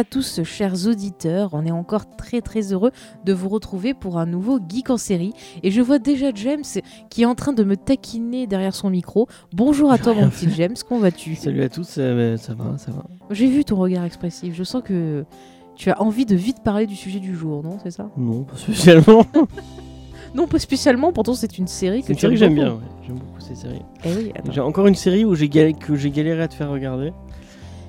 à tous, chers auditeurs. On est encore très très heureux de vous retrouver pour un nouveau Geek en série. Et je vois déjà James qui est en train de me taquiner derrière son micro. Bonjour à toi, mon petit James. Comment vas-tu? Salut à tous, euh, ça va, ça va. J'ai vu ton regard expressif. Je sens que tu as envie de vite parler du sujet du jour, non C'est ça? Non, pas spécialement. non, pas spécialement. Pourtant, c'est une série que une série que j'aime bien. Ouais. J'aime beaucoup ces séries. Eh oui, j'ai encore une série où j'ai que j'ai galéré à te faire regarder.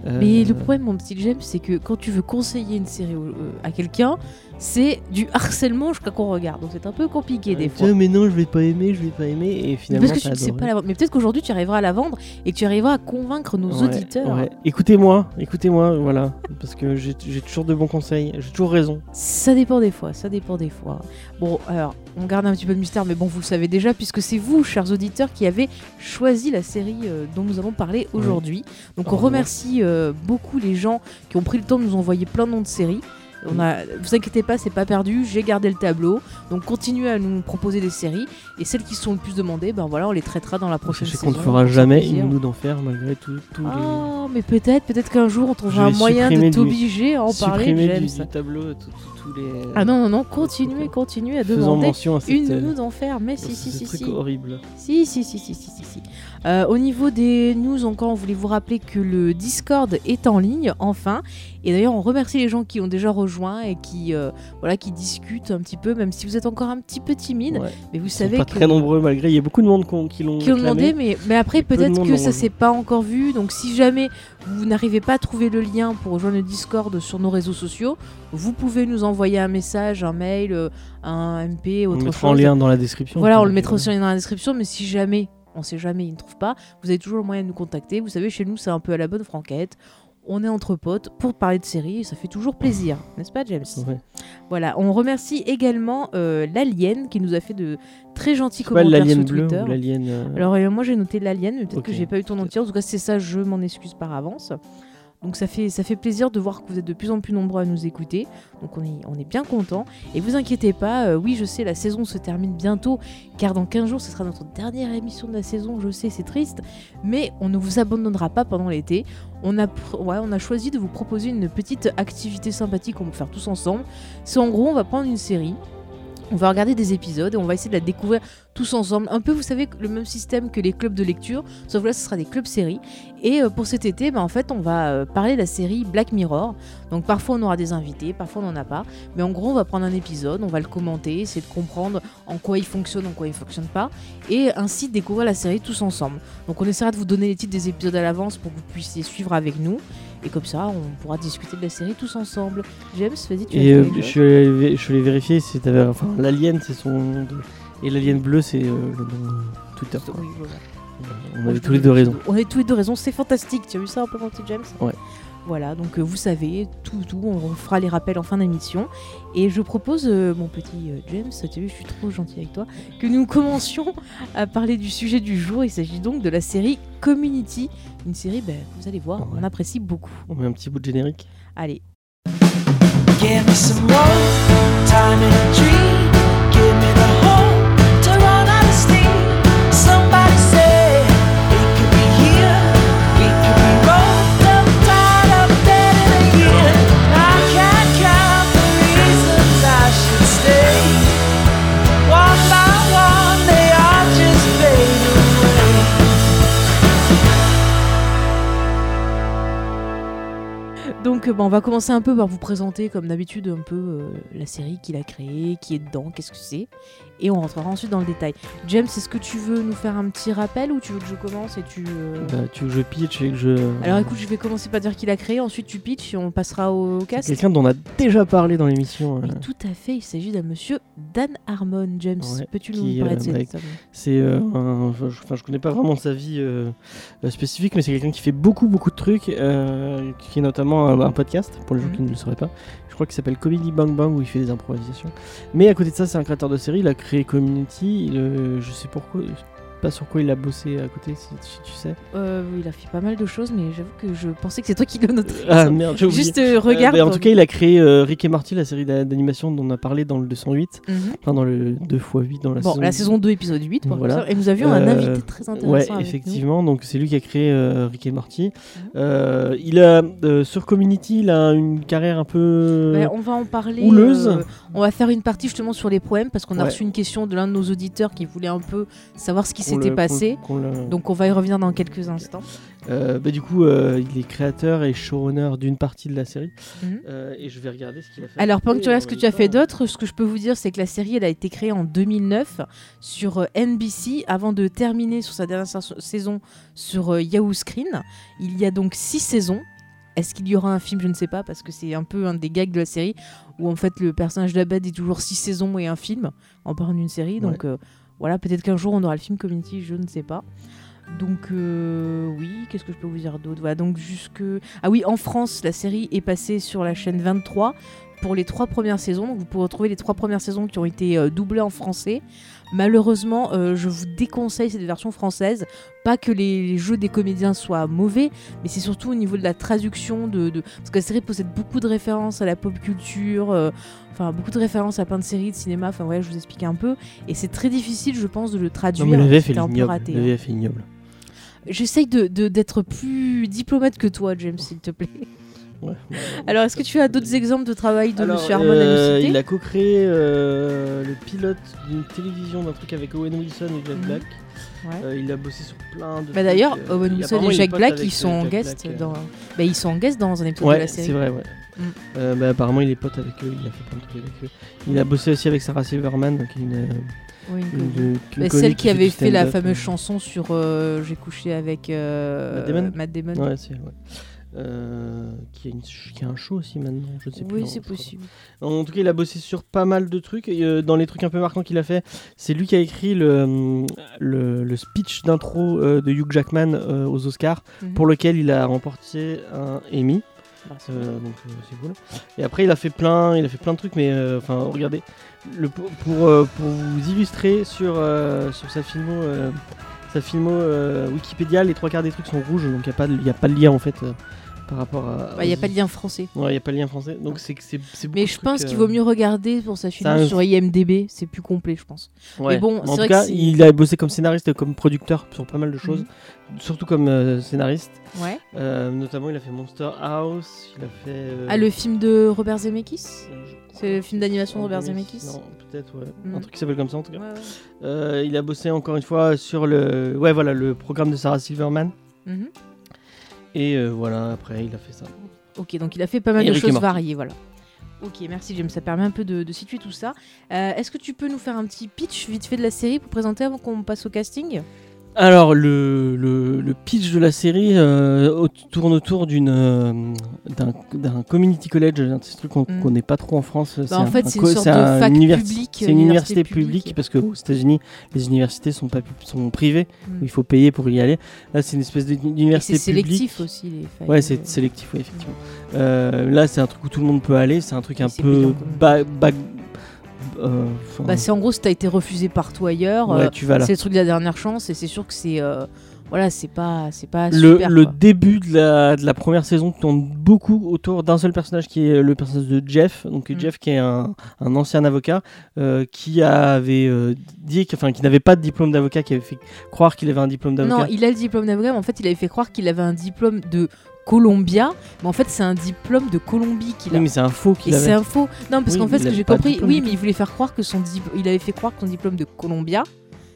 Mais le problème, mon petit James, c'est que quand tu veux conseiller une série euh, à quelqu'un, c'est du harcèlement jusqu'à qu'on regarde. Donc c'est un peu compliqué des fois. Mais non, je vais pas aimer, je vais pas aimer. Et finalement, Parce que tu sais pas la. Mais peut-être qu'aujourd'hui tu arriveras à la vendre et que tu arriveras à convaincre nos auditeurs. Ouais. Écoutez-moi, écoutez-moi, voilà. Parce que j'ai toujours de bons conseils, j'ai toujours raison. Ça dépend des fois, ça dépend des fois. Bon, alors, on garde un petit peu de mystère, mais bon, vous le savez déjà, puisque c'est vous, chers auditeurs, qui avez choisi la série euh, dont nous allons parler aujourd'hui. Donc on remercie euh, beaucoup les gens qui ont pris le temps de nous envoyer plein de noms de séries. On a, vous inquiétez pas, c'est pas perdu. J'ai gardé le tableau. Donc continuez à nous proposer des séries et celles qui sont le plus demandées, ben voilà, on les traitera dans la prochaine Je sais qu'on ne fera jamais une nous d'enfer malgré tout. Tous oh, mais peut-être, peut-être qu'un jour on trouvera un moyen de t'obliger à en parler. J'aime du, tableau tous les. Ah non non non, continuez, continuez à demander une nous d'enfer. Mais si si si si. horrible. Si si si si si si. Euh, au niveau des news, encore, on voulait vous rappeler que le Discord est en ligne, enfin. Et d'ailleurs, on remercie les gens qui ont déjà rejoint et qui, euh, voilà, qui discutent un petit peu, même si vous êtes encore un petit peu timide. Mais vous savez pas très nombreux malgré. Il y a beaucoup de monde qui l'ont demandé, mais, mais après peut-être que ça s'est pas encore vu. Donc si jamais vous n'arrivez pas à trouver le lien pour rejoindre le Discord sur nos réseaux sociaux, vous pouvez nous envoyer un message, un mail, euh, un MP, autre on mettra chose. lien dans la description. Voilà, on le mettra aussi dans la description. Mais si jamais on sait jamais, ils ne trouvent pas. Vous avez toujours le moyen de nous contacter. Vous savez, chez nous, c'est un peu à la bonne franquette. On est entre potes pour parler de séries et ça fait toujours plaisir, n'est-ce pas, James? Voilà, on remercie également euh, l'Alien qui nous a fait de très gentils commentaires sur Twitter. l'alien. Euh, Alors euh, moi j'ai noté l'Alien, mais peut-être que j'ai pas eu ton entier. En tout cas, c'est ça, je m'en excuse par avance. Donc ça fait, plaisir de voir que vous êtes de plus en plus nombreux à nous écouter. Donc on est, bien content. Et vous inquiétez pas, euh, oui je sais, la saison se termine bientôt, car dans 15 jours ce sera notre dernière émission de la saison, je sais, c'est triste. Mais on ne vous abandonnera pas pendant l'été. On a, on a choisi de vous proposer une petite activité sympathique qu'on va faire tous ensemble. C'est en gros, on va prendre une série, on va regarder des épisodes et on va essayer de la découvrir tous ensemble. Un peu, vous savez, le même système que les clubs de lecture, sauf là, ce sera des clubs séries. Et euh, pour cet été, bah, en fait, on va euh, parler de la série Black Mirror. Donc parfois, on aura des invités, parfois, on n'en a pas. Mais en gros, on va prendre un épisode, on va le commenter, essayer de comprendre en quoi il fonctionne, en quoi il fonctionne pas. Et ainsi découvrir la série tous ensemble. Donc on essaiera de vous donner les titres des épisodes à l'avance pour que vous puissiez suivre avec nous. Et comme ça, on pourra discuter de la série tous ensemble. James, vas-y, tu Et euh, je, suis allé, je suis vérifier si t'avais. Enfin, l'Alien, c'est son nom. Et l'Alien bleu, c'est euh, le nom Twitter. Oui, voilà. On avait tous les deux raisons. On avait tous les deux raisons, c'est fantastique. Tu as vu ça un peu, mon petit James? Ouais. Voilà, donc euh, vous savez, tout, tout, on fera les rappels en fin d'émission. Et je propose, mon petit James, tu as vu, je suis trop gentil avec toi, que nous commencions à parler du sujet du jour. Il s'agit donc de la série Community, une série, ben, vous allez voir, on apprécie beaucoup. On met un petit bout de générique Allez. Give me some more time in Donc bon, on va commencer un peu par vous présenter comme d'habitude un peu euh, la série qu'il a créée, qui est dedans, qu'est-ce que c'est, et on rentrera ensuite dans le détail. James, est-ce que tu veux nous faire un petit rappel ou tu veux que je commence et tu... euh, Bah, tu veux que je pitch et que je. Alors écoute, je vais commencer par dire qu'il a créé, ensuite tu pitches et on passera au, au cast. Quelqu'un dont on a déjà parlé dans l'émission. Oui, euh, tout à fait, il s'agit d'un monsieur Dan Harmon. James, Ouais, peux-tu nous parler de homme C'est euh, enfin, je, connais pas vraiment sa vie euh, spécifique, mais c'est quelqu'un qui fait beaucoup beaucoup de trucs, qui est notamment un, un podcast pour les gens Mhm. qui ne le sauraient pas. Crois qu'il s'appelle Comedy Bang Bang où il fait des improvisations. Mais à côté de ça, c'est un créateur de série. Il a créé Community. euh, je sais pourquoi. Pas sur quoi il a bossé à côté, si, tu sais. Euh, il a fait pas mal de choses, mais j'avoue que je pensais que c'est toi qui le noterais. Ah merde, j'ai Juste euh, regarde. Bah, en tout cas, il a créé Rick et Morty, la série d'animation dont on a parlé dans le 208, mhm. enfin dans le 2x8 dans la bon, saison. la saison 2, épisode 8. voilà. Et nous avions un invité très intéressant. Ouais, effectivement. Donc c'est lui qui a créé Rick et Morty. Mhm. il a sur Community, il a une carrière un peu. Bah, on va en parler. Houleuse. on va faire une partie justement sur les poèmes parce qu'on a reçu une question de l'un de nos auditeurs qui voulait un peu savoir ce qui s'était passé. Donc on va y revenir dans quelques instants. Euh, bah, du coup, euh, il est créateur et showrunner d'une partie de la série. Mhm. Euh, et je vais regarder ce qu'il a fait. Alors, pendant que tu regardes ce que tu as fait d'autre, ce que je peux vous dire, c'est que la série, elle a été créée en 2009 sur NBC avant de terminer sur sa dernière saison sur Yahoo Screen. Il y a donc six saisons. Est-ce qu'il y aura un film? Je ne sais pas, parce que c'est un peu un des gags de la série, où en fait le personnage d'Abed est toujours six saisons et un film, en parlant d'une série. Donc voilà, peut-être qu'un jour on aura le film Community, je ne sais pas. Donc euh, oui, qu'est-ce que je peux vous dire d'autre? Voilà, donc jusque ah oui, en France, la série est passée sur la chaîne 23 pour les trois premières saisons. Donc vous pouvez retrouver les trois premières saisons qui ont été euh, doublées en français. Malheureusement, euh, je vous déconseille cette version française. Pas que les, jeux des comédiens soient mauvais, mais c'est surtout au niveau de la traduction. De, Parce que la série possède beaucoup de références à la pop culture, euh, enfin beaucoup de références à plein de séries de cinéma. Enfin, ouais, je vous explique un peu. Et c'est très difficile, je pense, de le traduire. Non, mais la VF est ignoble. ignoble. J'essaye d'être de, d'être plus diplomate que toi, James, s'il te plaît. Alors, est-ce que tu as d'autres exemples de travail de Monsieur Harmon euh, Il a co-créé euh, le pilote d'une télévision d'un truc avec Owen Wilson et Jack. Black. Euh, il a bossé sur plein de. Bah d'ailleurs, Owen Wilson et Jack Black, ils sont en guest dans. Bah, ils sont en guest dans un épisode de la série. c'est vrai, ouais. Mm. bah, apparemment, il est pote avec eux. Il a fait plein de trucs avec eux. Il a bossé aussi avec Sarah Silverman, donc une. Oui, une, celle qui, avait fait la fameuse chanson sur J'ai couché avec Matt Damon. Matt Damon. Ouais, c'est ouais. Euh, qui, a une, qui, a un show aussi maintenant, je sais plus. Oui, c'est possible. En tout cas, il a bossé sur pas mal de trucs. Et, euh, dans les trucs un peu marquants qu'il a fait, c'est lui qui a écrit le, le, le speech d'intro euh, de Hugh Jackman aux Oscars, mhm. pour lequel il a remporté un Emmy. donc c'est cool. Et après, il a fait plein, il a fait plein de trucs, mais enfin, regardez, le, pour, pour, vous illustrer sur, sur sa filmo sa filmo Wikipédia, les trois quarts des trucs sont rouges, donc il n'y a, a, pas de lien en fait par rapport à. Il n'y a pas de lien français. Ouais, il n'y a pas de lien français. Donc c'est Mais je pense qu'il vaut mieux regarder pour sa film sur IMDb, c'est plus complet, je pense. Mais bon, en tout cas, il a bossé comme scénariste, comme producteur sur pas mal de choses, mhm. surtout comme euh, scénariste. Ouais. Euh, notamment, il a fait Monster House, il a fait. Euh, ah, le film de Robert Zemeckis C'est le film d'animation de Robert Zemeckis Non, peut-être, ouais. Un mhm. truc qui s'appelle comme ça en tout cas. il a bossé encore une fois sur le, ouais, voilà, le programme de Sarah Silverman. Mhm. Et euh, voilà, après, il a fait ça. Ok, donc il a fait pas mal de choses variées, voilà. Ok, merci James, ça permet un peu de, situer tout ça. Euh, est-ce que tu peux nous faire un petit pitch vite fait de la série pour présenter avant qu'on passe au casting? Alors, le, le, pitch de la série euh, tourne autour d'une euh, d'un community college, un truc qu'on mm. connaît pas trop en France. Bah, en fait, c'est une sorte de fac publique. C'est une université, publique, parce qu'aux États-Unis, les universités sont, pas, sont privées, mm. il faut payer pour y aller. Là, c'est une espèce d'université publique. C'est sélectif aussi, les facs. Ouais, c'est sélectif, oui, effectivement. Euh, là, c'est un truc où tout le monde peut aller, c'est un truc un peu bas, euh, bah, c'est en gros, si t'as été refusé partout ailleurs, euh, c'est le truc de la dernière chance et c'est sûr que c'est. Euh, voilà, c'est pas, c'est pas le, Le début de la, de la, première saison tourne beaucoup autour d'un seul personnage qui est le personnage de Jeff. Donc mm. Jeff qui est un, un ancien avocat qui avait dit, enfin qui n'avait pas de diplôme d'avocat, qui avait fait croire qu'il avait un diplôme d'avocat. Non, il a le diplôme d'avocat, mais en fait il avait fait croire qu'il avait un diplôme de Columbia, mais en fait c'est un diplôme de Colombie qu'il a. Oui, mais c'est un faux qu'il avait. C'est un faux. Non, parce qu'en fait ce que j'ai compris, oui, mais il voulait faire croire que son il avait fait croire que son diplôme de Columbia,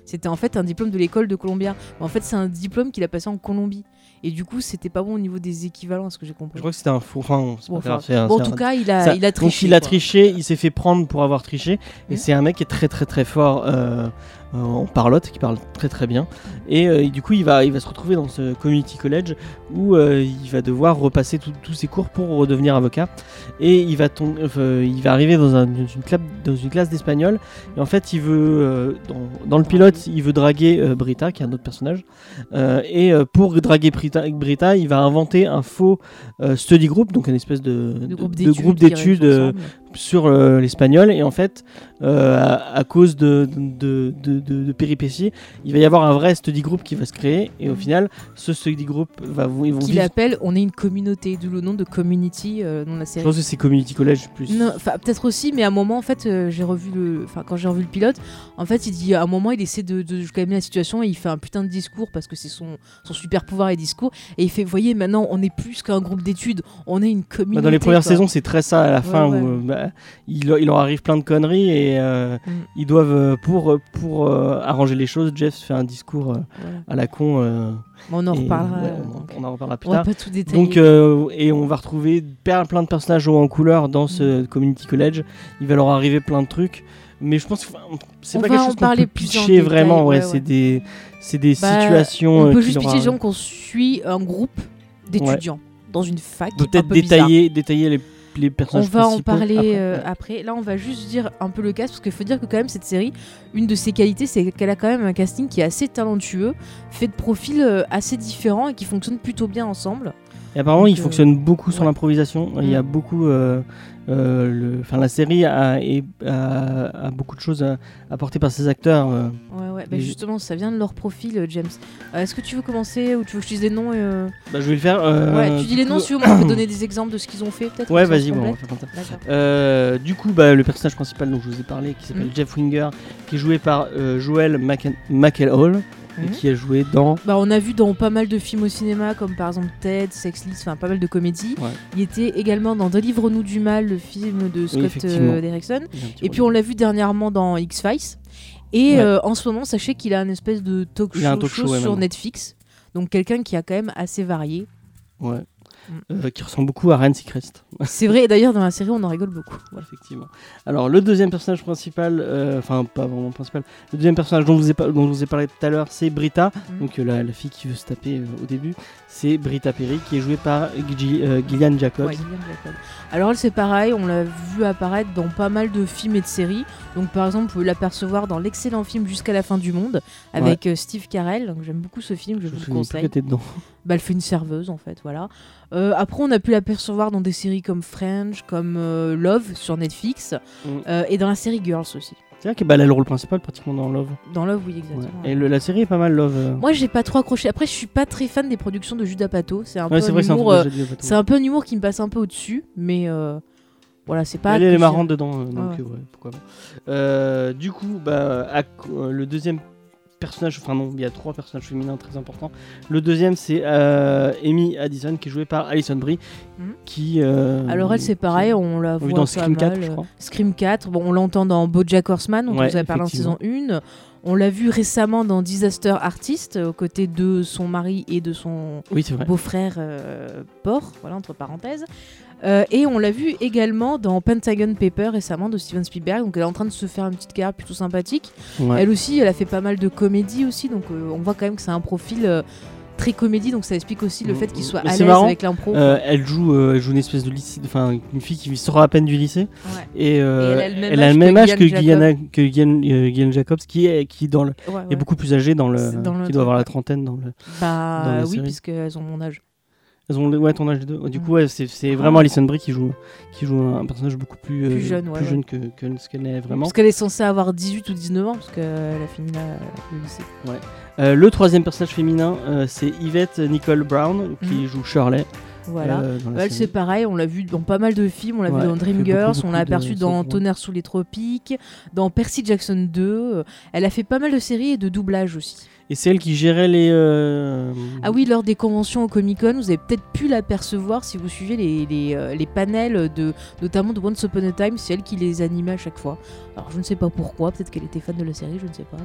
c'était en fait un diplôme de l'école de Columbia. Mais en fait c'est un diplôme qu'il a passé en Colombie. Et du coup, c'était pas bon au niveau des équivalents, ce que j'ai compris. Je crois que c'était un faux. Enfin, bon, en tout cas, il a, il a triché. Donc, il a triché, il s'est fait prendre pour avoir triché. Et mmh. c'est un mec qui est très, très, très fort euh, en parlotte, qui parle très très bien. Et, euh, du coup, il va, il va se retrouver dans ce community college où euh, il va devoir repasser tous ses cours pour redevenir avocat. Et il va, il va arriver dans, une, dans une classe d'espagnol. Et en fait, il veut, dans, le pilote, il veut draguer Brita, qui est un autre personnage. et pour draguer Brita, Brita, il va inventer un faux study group, donc une espèce de, groupe d'études sur euh, l'espagnol et en fait euh, à, à cause de, de, de, de- de péripéties il va y avoir un vrai study group qui va se créer et au final ce study group va ils vont Qu'il appelle On est une communauté, d'où le nom de community euh, dans la je série. pense que c'est community college plus peut-être aussi, mais à un moment en fait, euh, j'ai revu le, enfin quand j'ai revu le pilote, en fait il dit à un moment il essaie de, calmer la situation et il fait un putain de discours parce que c'est son, son super pouvoir et discours et il fait, voyez maintenant on est plus qu'un groupe d'études, on est une communauté. Bah, dans les premières quoi. saisons c'est très ça à la fin ouais. où euh, bah, il, il leur arrive plein de conneries et euh, Mm. ils doivent euh, pour pour euh, arranger les choses Jeff fait un discours euh, à la con euh, on en et, reparlera. ouais, euh, on, on en reparlera plus on va pas tout détailler. Donc, euh, et on va retrouver plein, de personnages en couleur dans ce Mm. community college. Il va leur arriver plein de trucs, mais je pense que c'est pas quelque en chose qu'on parler peut pitcher vraiment. Ouais, c'est des, des Bah, situations. on euh, peut juste pitcher, disons qu'on suit un groupe d'étudiants dans une fac. Peut-être détailler, détailler les, les On personnages. va en parler après. euh, après. Là, on va juste dire un peu le cast parce qu'il faut dire que quand même cette série, une de ses qualités, c'est qu'elle a quand même un casting qui est assez talentueux, fait de profils euh, assez différents et qui fonctionnent plutôt bien ensemble. Et apparemment, Donc, il euh, fonctionne beaucoup sur ouais. l'improvisation. Il y a Mm. beaucoup. euh, le- Enfin, la série a, et- a- a beaucoup de choses à apporter par ses acteurs. euh. Ouais, ouais. Bah, justement, ça vient de leur profil, euh, James. Euh, Est-ce que tu veux commencer ou tu veux que je dise les noms et, euh, Bah, je vais le faire. euh, Ouais, tu dis les noms, si tu veux, moi, je peux donner des exemples de ce qu'ils ont fait, peut-être. Ouais, on vas-y, bon, on va faire comme ça. Euh, du coup, bah, le personnage principal dont je vous ai parlé, qui s'appelle Mhm. Jeff Winger, qui est joué par euh, Joel McElhall, et Mhm. qui a joué dans. Bah, on a vu dans pas mal de films au cinéma, comme par exemple Ted, Sex List, enfin pas mal de comédies. Ouais. Il était également dans Délivre-nous du mal, le film de Scott effectivement. euh, Derrickson. Et puis on l'a vu dernièrement dans X-Files. Et Ouais. euh, en ce moment, sachez qu'il a un espèce de talk show, talk show, show ouais, sur. Netflix. Donc quelqu'un qui a quand même assez varié. Ouais. Euh, qui ressemble beaucoup à Ryan Seacrest. C'est vrai, et d'ailleurs dans la série on en rigole beaucoup. Voilà. Effectivement. Alors, le deuxième personnage principal, euh, enfin, pas vraiment principal, le deuxième personnage dont je vous ai, par- dont je vous ai parlé tout à l'heure, c'est Britta, Mhm. donc euh, la, la fille qui veut se taper au début. C'est Britta Perry, qui est jouée par Gi- Gillian Jacobs. Ouais, Gillian Jacobs. Alors elle c'est pareil, on l'a vu apparaître dans pas mal de films et de séries. Donc par exemple, vous pouvez l'apercevoir dans l'excellent film Jusqu'à la fin du monde avec Steve Carell. Donc j'aime beaucoup ce film, je, Je vous le conseille. que dedans. Bah, elle fait une serveuse en fait, voilà. Euh, après, on a pu l'apercevoir dans des séries comme French, comme euh, Love sur Netflix, Mm. euh, et dans la série Girls aussi. C'est vrai qu'elle bah, a le rôle principal pratiquement dans Love. Dans Love, oui, Ouais. exactement. Et le- la série est pas mal, Love. Moi, j'ai pas trop accroché. Après, je suis pas très fan des productions de Judas Pato. C'est un Ouais, peu un humour. c'est un peu un humour qui me passe un peu au-dessus, mais voilà, c'est pas. Elle, elle est marrante dedans, donc Ouais, ouais, pourquoi pas. Euh, du coup, bah, à- le deuxième personnage, enfin non, il y a trois personnages féminins très importants. Le deuxième, c'est euh, Amy Addison, qui est jouée par Alison Brie, Mhm. qui. euh, Alors elle, c'est pareil, on la voit dans Scream 4, mal, je crois. Scream 4, bon, on l'entend dans BoJack Horseman, dont Ouais, on vous a parlé en saison effectivement. 1. On l'a vu récemment dans Disaster Artist, aux côtés de son mari et de son Oui, beau-frère euh, Port, voilà, entre parenthèses. Euh, et on l'a vu également dans Pentagon Paper récemment de Steven Spielberg, donc elle est en train de se faire une petite carrière plutôt sympathique. Ouais. Elle aussi, elle a fait pas mal de comédies aussi, donc euh, on voit quand même que c'est un profil euh, très comédie, donc ça explique aussi le Mm, fait qu'il soit à l'aise avec l'impro. Euh, elle joue, euh, elle joue une espèce de lycée, enfin une fille qui sort à peine du lycée Ouais. et, euh, Et elle a le même âge que Gillian Jacobs, qui est qui dans le, Ouais, est ouais. beaucoup plus âgée dans le, dans qui doit avoir la trentaine dans le. dans Bah la oui, puisqu'elles ont mon âge. Elles ont le- ouais, ton âge les deux. Du coup, ouais, c'est c'est Ah. vraiment Alison Brie qui joue, qui joue un personnage beaucoup plus, Plus jeune, ouais, plus ouais. jeune que, que ce qu'elle est vraiment. Parce qu'elle est censée avoir 18 ou 19 ans, parce qu'elle a fini la- le lycée. Euh, le troisième personnage féminin, euh, c'est Yvette Nicole Brown qui Mhm. joue Shirley. Voilà. euh, série. c'est pareil, on l'a vu dans pas mal de films, on l'a Ouais, vu dans Dreamgirls, on l'a de aperçu dans ouais. Tonnerre sous les tropiques, dans Percy Jackson 2. euh, Elle a fait pas mal de séries et de doublages aussi. Et c'est elle qui gérait les. euh, Ah oui, lors des conventions au Comic Con, vous avez peut-être pu l'apercevoir si vous suivez les, les, euh, les panels, de, notamment de Once Upon a Time, c'est elle qui les animait à chaque fois. Alors je ne sais pas pourquoi, peut-être qu'elle était fan de la série, je ne sais pas,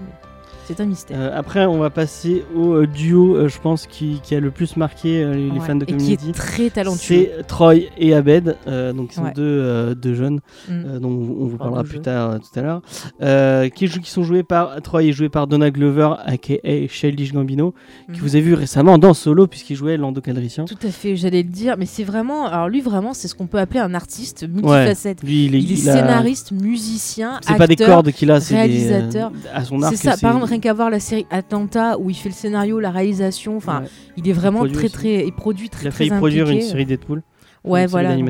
c'est un mystère. Euh, après, on va passer au euh, duo, euh, je pense, qui, qui a le plus marqué euh, les, Ouais, fans de et qui Community. est très talentueux. C'est Troy et Abed, donc ils sont Ouais. deux, deux jeunes, Mm. dont on vous parlera plus tard tout à l'heure, qui, qui sont joués par Troy est joué par Donald Glover, aka Childish Gambino, que Mhm. vous avez vu récemment dans Solo puisqu'il jouait Lando Calrissian. Tout à fait, j'allais le dire, mais c'est vraiment. Alors lui, vraiment, c'est ce qu'on peut appeler un artiste multifacette. Lui, il est, Il est il a- scénariste, musicien, C'est pas des acteur. cordes qu'il a, c'est des, réalisateur. euh, à son arc. C'est ça, par exemple, qu'à voir la série Atlanta où il fait le scénario, la réalisation, enfin, Ouais. il est vraiment produit très aussi. très. Il produit très Il a très failli produire une série Deadpool. Ouais, voilà. Non,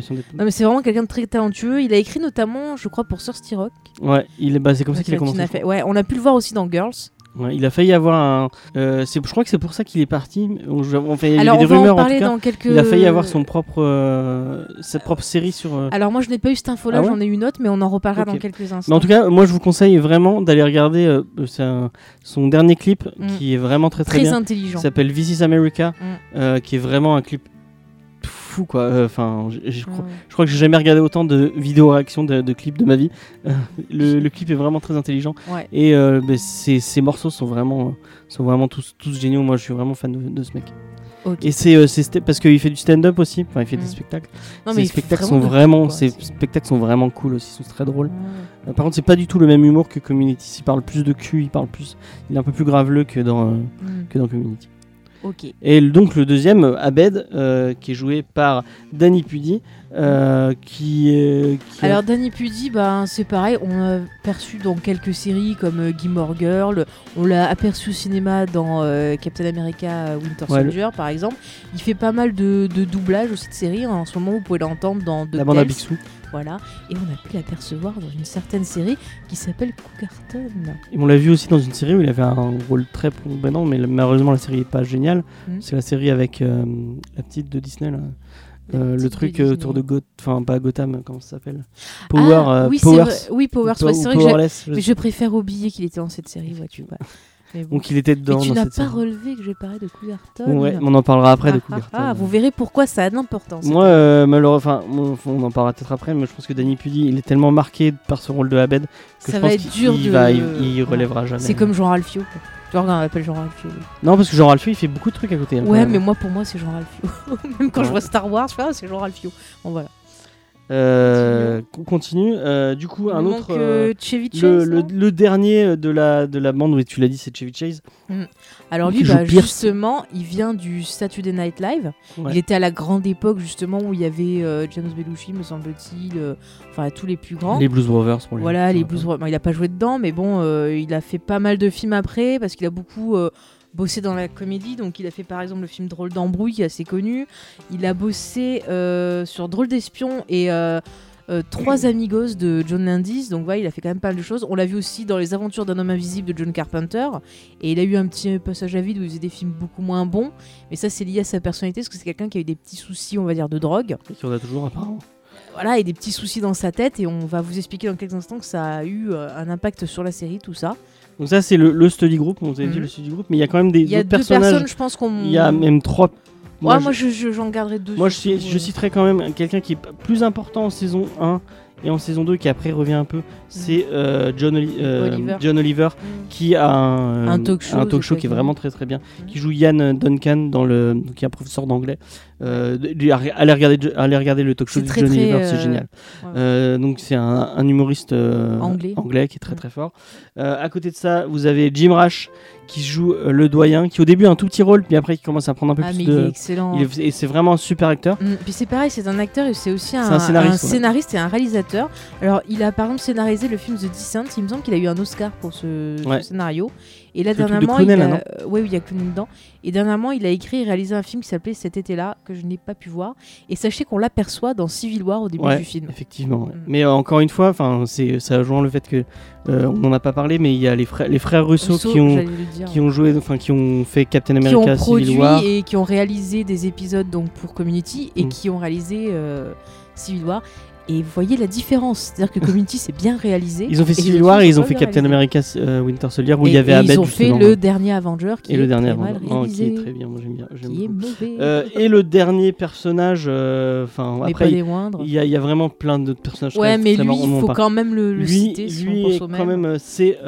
mais c'est vraiment quelqu'un de très talentueux. Il a écrit notamment, je crois, pour Thirsty Rock. Ouais, il est, bah, c'est comme ça qu'il a commencé. a fait. Ouais, on a pu le voir aussi dans Girls. Ouais, il a failli avoir un. euh, je crois que c'est pour ça qu'il est parti. On- il y avait des rumeurs en en tout parler cas. dans quelques. Il a failli avoir son propre, euh, sa propre série sur. euh, Alors, moi, je n'ai pas eu cette info-là, Ah ouais j'en ai une autre, mais on en reparlera dans quelques instants. Mais en tout cas, moi je vous conseille vraiment d'aller regarder son dernier clip Mm. qui est vraiment très très, très bien. intelligent. Il s'appelle This is America, Mm. qui est vraiment un clip fou quoi. Euh, Enfin, je crois, je crois que j'ai jamais regardé autant de vidéos réactions de, de clips de ma vie. Euh, le, le clip est vraiment très intelligent Ouais. et euh, bah, ces, ces morceaux sont vraiment, sont vraiment tous, tous géniaux. Moi, je suis vraiment fan de, de ce mec. Et c'est euh, parce qu'il fait du stand-up aussi. Enfin, il fait Mm. des spectacles. Non, ces il fait spectacles vraiment sont vraiment, quoi. spectacles sont vraiment cool aussi. Ils sont très drôles. Euh, Par contre, c'est pas du tout le même humour que Community. Il parle plus de cul, il parle plus. Il est un peu plus graveleux que dans, euh, Mm. que dans Community. Ok. Et donc le deuxième, euh, Abed, euh, qui est joué par Danny Pudi, euh, qui, Alors Danny Pudi, bah, c'est pareil, on l'a perçu dans quelques séries comme Gilmore Girl, on l'a aperçu au cinéma dans Captain America Winter Ouais, Soldier par exemple. Il fait pas mal de, de doublage aussi de séries, en ce moment vous pouvez l'entendre dans la bande à Bixou. Voilà, et on a pu l'apercevoir dans une certaine série qui s'appelle Cougarton. Et on l'a vu aussi dans une série où il avait un rôle très prédominant, mais malheureusement la série est pas géniale. Mhm. C'est la série avec euh, la petite de Disney là. Euh, le truc euh, autour de Gotham, enfin pas Gotham, comment ça s'appelle? Power, ah, oui, Powers. oui, Powers, ouais, c'est vrai que je mais je préfère oublier qu'il était dans cette série, vois, tu vois. Bon. Donc il était Mais dedans tu dans n'as pas série. relevé que j'ai parlé de Cougarton. Ouais, on en parlera après de Ah, ah, Cougarton. ah, vous verrez pourquoi ça a de l'importance. Moi, euh, malheureusement, on en parlera peut-être après, mais je pense que Danny Pudi, il est tellement marqué par ce rôle de Abed que ça je va pense être dur il de. va, il, relèvera jamais. C'est comme Jean Ralphio. quoi. Tu vois, regarde, on l'appelle Jean Ralphio. Non, parce que Jean Ralphio, il fait beaucoup de trucs à côté. hein, Ouais, mais moi, pour moi, c'est Jean Ralphio. Même quand je vois Star Wars, je fais, ah, c'est Jean Ralphio. Bon, voilà. Euh, on continue. Euh, du coup, un autre. euh, euh, Chevy le, Chase, le, non le dernier de la, de la bande, oui, tu l'as dit, c'est Chevy Chase. Alors, qui lui, bah, justement, il vient du Saturday Night Live. Ouais. Il était à la grande époque, justement, où il y avait euh, James Belushi, me semble-t-il. euh, Enfin, tous les plus grands. Les Blues Brothers pour les Voilà, les Blues. Brothers. Bon, il a pas joué dedans, mais bon, euh, il a fait pas mal de films après parce qu'il a beaucoup euh, bossé dans la comédie. Donc, il a fait par exemple le film Drôle d'embrouille qui est assez connu. Il a bossé euh, sur Drôle d'espion et euh, euh, Trois amigos de John Landis. Donc, voilà, il a fait quand même pas mal de choses. On l'a vu aussi dans Les aventures d'un homme invisible de John Carpenter. Et il a eu un petit passage à vide où il faisait des films beaucoup moins bons. Mais ça, c'est lié à sa personnalité parce que c'est quelqu'un qui a eu des petits soucis, on va dire, de drogue Et qui en a toujours apparemment. voilà, et des petits soucis dans sa tête. Et on va vous expliquer dans quelques instants que ça a eu euh, un impact sur la série, tout ça. Donc ça, c'est le, le study group. On vous avait dit Mhm. le study group, mais il y a quand même des Il y a autres deux personnages. personnes, je pense qu'on. Il y a même trois. Ouais, je- moi, je, je- j'en garderai deux. Moi, je, je citerai quand même quelqu'un qui est plus important en saison 1 et en saison 2 qui après revient un peu. C'est euh, John, Oli- euh. Oliver. John Oliver Mm. qui a un, Un talk show un talk aux show qui est vraiment très très bien. Mm. Qui joue Ian Duncan dans le, qui est un professeur d'anglais. Euh, allez, regarder, allez regarder le talk show de John très, Oliver, c'est euh, génial. ouais. Euh, donc c'est un, un humoriste euh, Anglais. qui est très Mm. très fort. Euh, à côté de ça, vous avez Jim Rash qui joue euh, le doyen, qui au début a un tout petit rôle, puis après qui commence à prendre un peu Ah, plus mais il est de. excellent. il est- et c'est vraiment un super acteur. Puis c'est pareil, c'est un acteur et c'est aussi un, C'est un scénariste, ouais. scénariste et un réalisateur. Alors, il a par exemple scénarisé le film The Descent. Il me semble qu'il a eu un Oscar pour ce, scénario. Et là, dernièrement, Clooney, il a... euh, ouais, oui, il y a Clooney dedans. Et dernièrement, il a écrit et réalisé un film qui s'appelait Cet été-là, que je n'ai pas pu voir. Et sachez qu'on l'aperçoit dans Civil War au début Ouais, du film. effectivement. Mm. Mais euh, encore une fois, ça rejoint le fait que euh, on n'en a pas parlé, mais il y a les frères, les frères Russo, qui ont qui joué, enfin qui ont fait Captain qui America Civil War. et qui ont réalisé des épisodes donc pour Community et Mm. qui ont réalisé euh, Civil War. Et vous voyez la différence, c'est-à-dire que Community c'est bien réalisé. Ils ont fait Civil War et ils ont fait Captain. America euh, Winter Soldier où il y avait Abed ils ont fait le dernier Avenger qui et est le dernier très mal avant, non, qui est très bien. Moi j'aime bien. qui est mauvais, Euh, et le dernier personnage, euh, enfin après il y, y a vraiment plein d'autres personnages. Ouais, mais lui, il faut quand même le, le lui, citer si lui on pense quand même. c'est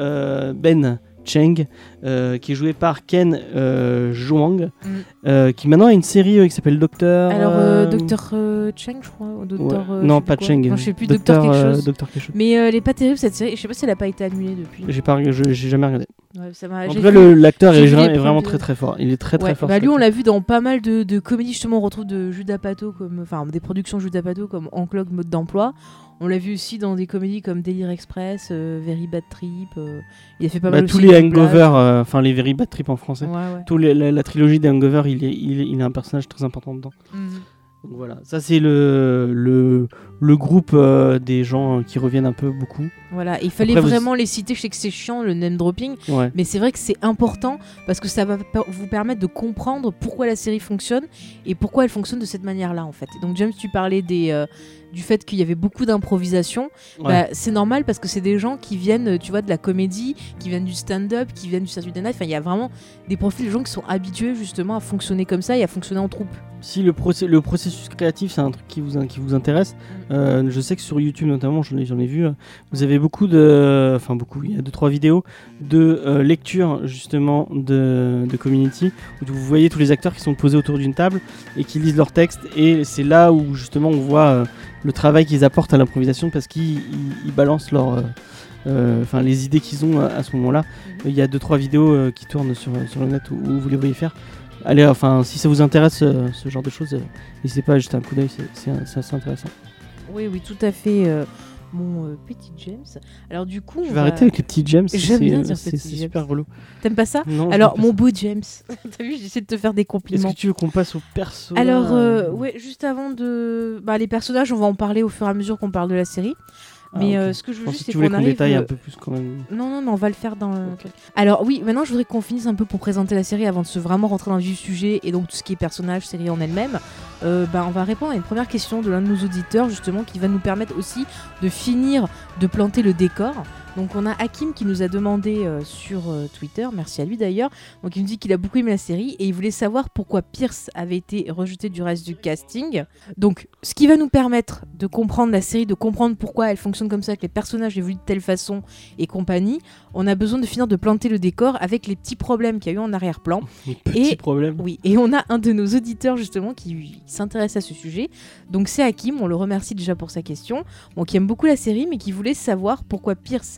Ben Cheng, euh, qui est joué par Ken euh, Zhuang, Mm. euh, qui maintenant a une série euh, qui s'appelle Docteur. Alors, Docteur Cheng, je crois. ou. Docteur, non, pas. Cheng. Non, je sais plus, Docteur quelque chose. Docteur quelque chose. Mais elle est pas terrible cette série. Je sais pas si elle a pas été annulée depuis. J'ai pas, j'ai jamais regardé. Ouais, ça m'a- En tout cas, l'acteur est, est vraiment très très fort. Il est très très fort. bah lui, on l'a vu dans pas mal de, de comédies. Justement, on retrouve de Judas Pato, comme, enfin des productions Judas Pato comme Enclog Mode d'emploi. On l'a vu aussi dans des comédies comme Délire Express, euh, Very Bad Trip. euh, il a fait pas Bah, mal tous aussi les. Hangover, euh, enfin les Very Bad Trip en français. Ouais, ouais. Tous les- la, la trilogie des Hangover, il, est, il, est- il a un personnage très important dedans. Mhm. Donc voilà, ça c'est le, le, le groupe euh, des gens qui reviennent un peu beaucoup. Voilà, il fallait Après, vous- vraiment les citer. Je sais que c'est chiant le name dropping, Ouais. mais c'est vrai que c'est important parce que ça va vous permettre de comprendre pourquoi la série fonctionne et pourquoi elle fonctionne de cette manière-là en fait. Donc James, tu parlais des, du fait qu'il y avait beaucoup d'improvisation. Ouais. Bah, c'est normal parce que c'est des gens qui viennent, euh, tu vois, de la comédie, qui viennent du stand-up, qui viennent du Saturday Night. Enfin, il y a vraiment des profils de gens qui sont habitués justement à fonctionner comme ça et à fonctionner en troupe. Si le, procé- le processus créatif c'est un truc qui vous, qui vous intéresse, Mm. euh, je sais que sur YouTube notamment, j'en ai, vu, euh, vous avez beaucoup de. Enfin, beaucoup, il y a 2-3 vidéos de euh, lecture justement de, de Community où vous voyez tous les acteurs qui sont posés autour d'une table et qui lisent leurs textes. Et c'est là où justement on voit euh, le travail qu'ils apportent à l'improvisation parce qu'ils ils- ils balancent leur. euh, euh, Enfin, les idées qu'ils ont à, à ce moment-là. Mhm. Il y a 2-3 vidéos euh, qui tournent sur, sur le net où, où vous les voyez faire. Allez, enfin, si ça vous intéresse euh, ce genre de choses, euh, n'hésitez pas à jeter un coup d'œil, c'est- assez intéressant. Oui, oui, tout à fait, euh, mon euh, petit James. Alors du coup, Je vais va- arrêter avec les petits c'est J'aime bien euh, dire c'est- James. super relou. T'aimes pas ça Non, Alors, mon beau James, t'as vu, j'essaie de te faire des ça. Est-ce compliments. que tu veux qu'on passe au perso? Alors, euh, ouais, juste avant de. Bah, les personnages, on va en parler au fur et à mesure qu'on parle de la série. Ah, Mais euh, ce que je Je veux pensais juste, c'est qu'on arrive. détaille un peu plus quand même. Non, non, non, on va le faire dans le. Ok. Alors, oui, maintenant, je voudrais qu'on finisse un peu pour présenter la série avant de se vraiment rentrer dans le vif sujet et donc tout ce qui est personnage, série en elle-même. Euh, bah, on va répondre à une première question de l'un de nos auditeurs, justement, qui va nous permettre aussi de finir de planter le décor. Donc, on a Hakim qui nous a demandé euh, sur euh, Twitter, merci à lui d'ailleurs. Donc, il nous dit qu'il a beaucoup aimé la série et il voulait savoir pourquoi Pierce avait été rejeté du reste du casting. Donc, ce qui va nous permettre de comprendre la série, de comprendre pourquoi elle fonctionne comme ça, que les personnages évoluent de telle façon et compagnie, on a besoin de finir de planter le décor avec les petits problèmes qu'il y a eu en arrière-plan. Petit Et- problème. Oui, et on a un de nos auditeurs justement qui s'intéresse à ce sujet. Donc c'est Hakim, on le remercie déjà pour sa question. Bon, qui aime beaucoup la série, mais qui voulait savoir pourquoi Pierce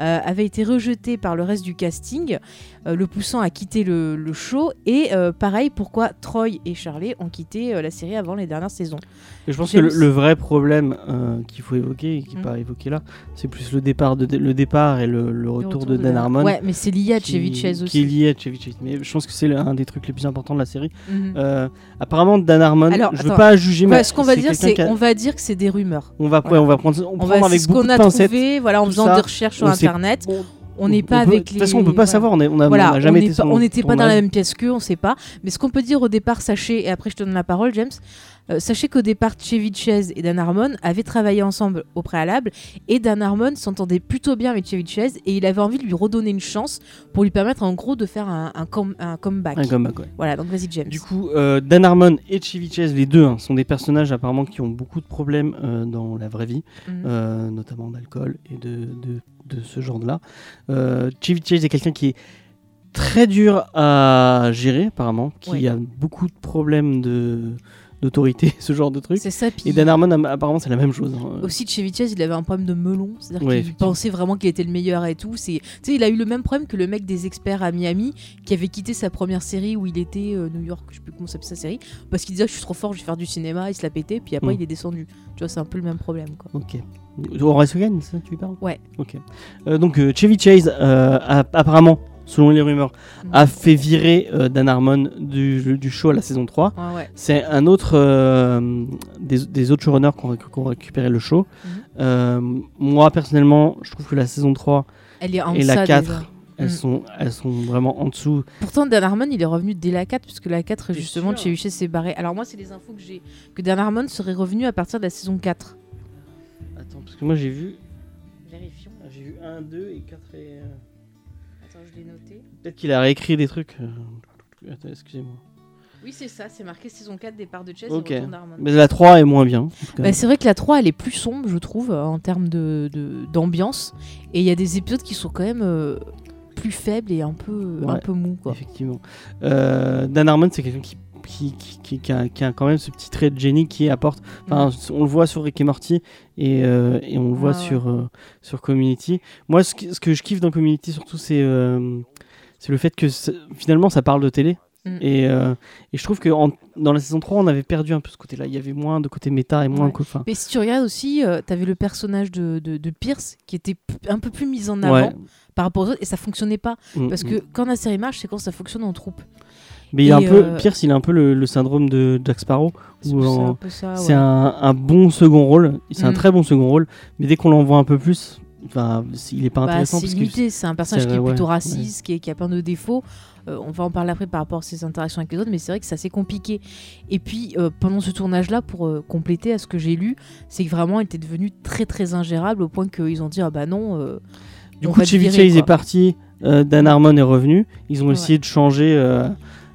avait été rejeté par le reste du casting, euh, le poussant à quitter le, le show. Et euh, pareil, pourquoi Troy et Charlie ont quitté euh, la série avant les dernières saisons. Et je pense James. que le, le vrai problème euh, qu'il faut évoquer et qui n'est Mm. pas évoqué là, c'est plus le départ, de, le départ et le, le retour, de Dan Harmon. Ouais, mais c'est lié à Chevy Chase Qui est aussi. lié à Chevy. Mais je pense que c'est un des trucs les plus importants de la série. Mhm. Euh, apparemment, Dan Harmon, Alors, je veux attends. pas juger, Ouais, mais ce qu'on va dire, c'est a- on va dire que c'est des rumeurs. on va, ouais, Voilà. on va prendre, on On va avec ce beaucoup qu'on de a pincettes. trouvé, voilà, en faisant ça. des recherches sur sait- internet. Bon, On n'est pas peut- avec De les. toute façon, on peut pas voilà. savoir. On est- on a, Voilà, on a jamais on été pas, on n'était pas dans la même pièce qu'eux, on sait pas. Mais ce qu'on peut dire au départ, sachez, et après je te donne la parole, James, euh, sachez qu'au départ, Chevy Chase et Dan Harmon avaient travaillé ensemble au préalable, et Dan Harmon s'entendait plutôt bien avec Chevy Chase, et il avait envie de lui redonner une chance pour lui permettre en gros de faire un, un, com- un comeback. Un comeback, ouais. Voilà, donc vas-y, James. Du coup, euh, Dan Harmon et Chevy Chase, les deux, hein, sont des personnages apparemment qui ont beaucoup de problèmes euh, dans la vraie vie, Mhm. euh, notamment d'alcool et de, de, de ce genre-là. Euh, Chevy Chase est quelqu'un qui est très dur à gérer, apparemment, qui Ouais. a beaucoup de problèmes de d'autorité, ce genre de truc. c'est ça, puis Et Dan Harmon, apparemment, c'est la même chose. hein. aussi Chevy Chase, il avait un problème de melon, c'est-à-dire Ouais, qu'il pensait vraiment qu'il était le meilleur et tout. C'est, tu sais, il a eu le même problème que le mec des experts à Miami, qui avait quitté sa première série où il était euh, New York, je sais plus comment s'appelle sa série, parce qu'il disait je suis trop fort, je vais faire du cinéma, il se l'a pété, puis après Mm. il est descendu. Tu vois, c'est un peu le même problème, quoi. Ok. Hogan, c'est ça tu lui parles? Ouais. Ok. Euh, donc euh, Chevy Chase, euh, a- apparemment, selon les rumeurs, Mm. a fait virer euh, Dan Harmon du, du show à la saison 3. Ouais, ouais. C'est un autre euh, des, des autres showrunners qui ont, récupéré le show. Euh, moi, personnellement, je trouve que la saison 3 Elle est en et la deçà, 4, déjà. elles, Mm. sont, elles sont vraiment en dessous. Pourtant, Dan Harmon, il est revenu dès la 4, puisque la 4, T'es justement, sûr Chevy Chase s'est barré. Alors, moi, c'est les infos que j'ai, que Dan Harmon serait revenu à partir de la saison 4. Que moi j'ai vu, Vérifions. j'ai vu 1, 2 et 4 et... euh, Attends, je l'ai noté. Peut-être qu'il a réécrit des trucs. euh, Attends, excusez-moi. Oui, c'est ça, c'est marqué saison 4, départ de Chase Ok. et retour. Mais la 3 est moins bien. Bah, c'est vrai que la 3 elle est plus sombre je trouve en termes de, de- d'ambiance et il y a des épisodes qui sont quand même euh, plus faibles et un peu, un Ouais. peu mous quoi. Effectivement. Euh, Dan Harmon, c'est quelqu'un qui, qui, qui, qui- qui a, qui a quand même ce petit trait de génie qui apporte. Enfin, on le voit sur Rick et Morty et, euh, et on le voit ouais. sur, euh, sur Community. Moi, ce, que- ce que je kiffe dans Community surtout, c'est euh, c'est le fait que finalement ça parle de télé. Mm. Et, et je trouve que en- dans la saison 3, on avait perdu un peu ce côté-là. Il y avait moins de côté méta et moins Ouais. enfin, Mais si tu regardes aussi, euh, t'avais le personnage de, de, de Pierce qui était un peu plus mis en avant ouais. par rapport aux autres et ça fonctionnait pas. Mm, Parce mm. que quand la série marche, c'est quand ça fonctionne en troupe. Mais il a un Et, peu, euh, Pierce, il a un peu le, le syndrome de Jack Sparrow. C'est un ouais. un, un bon second rôle. C'est un Mm. très bon second rôle. Mais dès qu'on l'en voit un peu plus, enfin, il est pas Bah, intéressant c'est c'est un personnage qui est ouais, plutôt ouais. raciste, qui, est- qui a plein de défauts. Euh, on va en parler après par rapport à ses interactions avec les autres, mais c'est vrai que c'est assez compliqué. Et puis, euh, pendant ce tournage-là, pour euh, compléter à ce que j'ai lu, c'est que vraiment, il était devenu très très ingérable au point qu'ils ont dit Ah bah non. euh, Du coup, Chevy Chase est parti, euh, Dan Harmon est revenu. Ils ont Ouais. essayé de changer euh,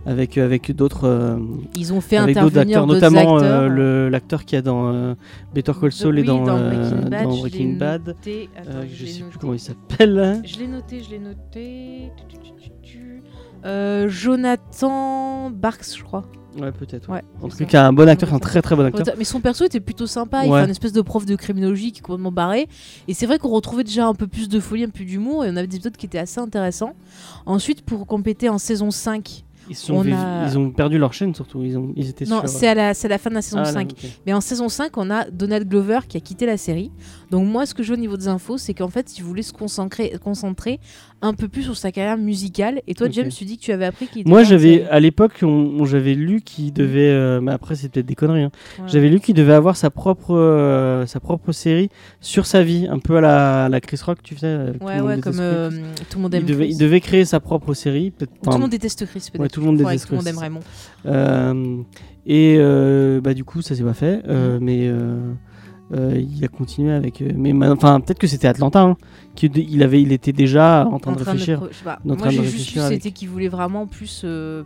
avec, avec d'autres euh, Ils ont fait avec intervenir acteurs, notamment acteurs. euh, le- l'acteur qui a dans euh, Better Call Saul et Oui, dans, dans euh, Breaking Bad. je noté. Euh, l'ai sais plus comment il s'appelle. hein. Je l'ai noté, je l'ai noté. Euh, Jonathan Barks, je crois. Ouais, peut-être. ouais. En tout cas, un bon acteur, un très très bon acteur. Mais son perso était plutôt sympa. Il fait un espèce de prof de criminologie qui est complètement barré. Et c'est vrai qu'on retrouvait déjà un peu plus de folie, un peu d'humour. Et on avait des épisodes qui étaient assez intéressants. Ensuite, pour compléter en saison 5. Ils, sont On a- ils ont perdu leur chaîne surtout. Ils, ont... ils étaient Non, sur. c'est à, la, à la fin de la saison Ah, là, 5. ok. Mais en saison 5, on a Donald Glover qui a quitté la série. Donc moi, ce que je vois au niveau des infos, c'est qu'en fait, il voulait se concentrer, concentrer un peu plus sur sa carrière musicale. Et toi. James, tu dis que tu avais appris qu'il était Moi, j'avais à l'époque, j'avais lu qu'il devait. euh, mais après, c'est peut-être des conneries. hein. Ouais. J'avais lu qu'il devait avoir sa propre, euh, sa propre série sur sa vie, un peu à la, à la Chris Rock, tu sais. euh, Ouais, ouais, comme Chris. tout le monde aime il, devait, Chris. il devait créer sa propre série. Tout le monde déteste Chris, peut-être. Ouais, tout le monde déteste que Tout le monde Chris. aime Raymond. Et bah, du coup, ça s'est pas fait. Mm. Mais euh, il a continué avec. euh, mais ma- enfin, peut-être que c'était Atlanta. Hein, qu'il il avait, il était déjà en train de réfléchir. pro- je sais pas. en Moi, train de j'ai juste su avec- c'était qu'il voulait vraiment plus euh,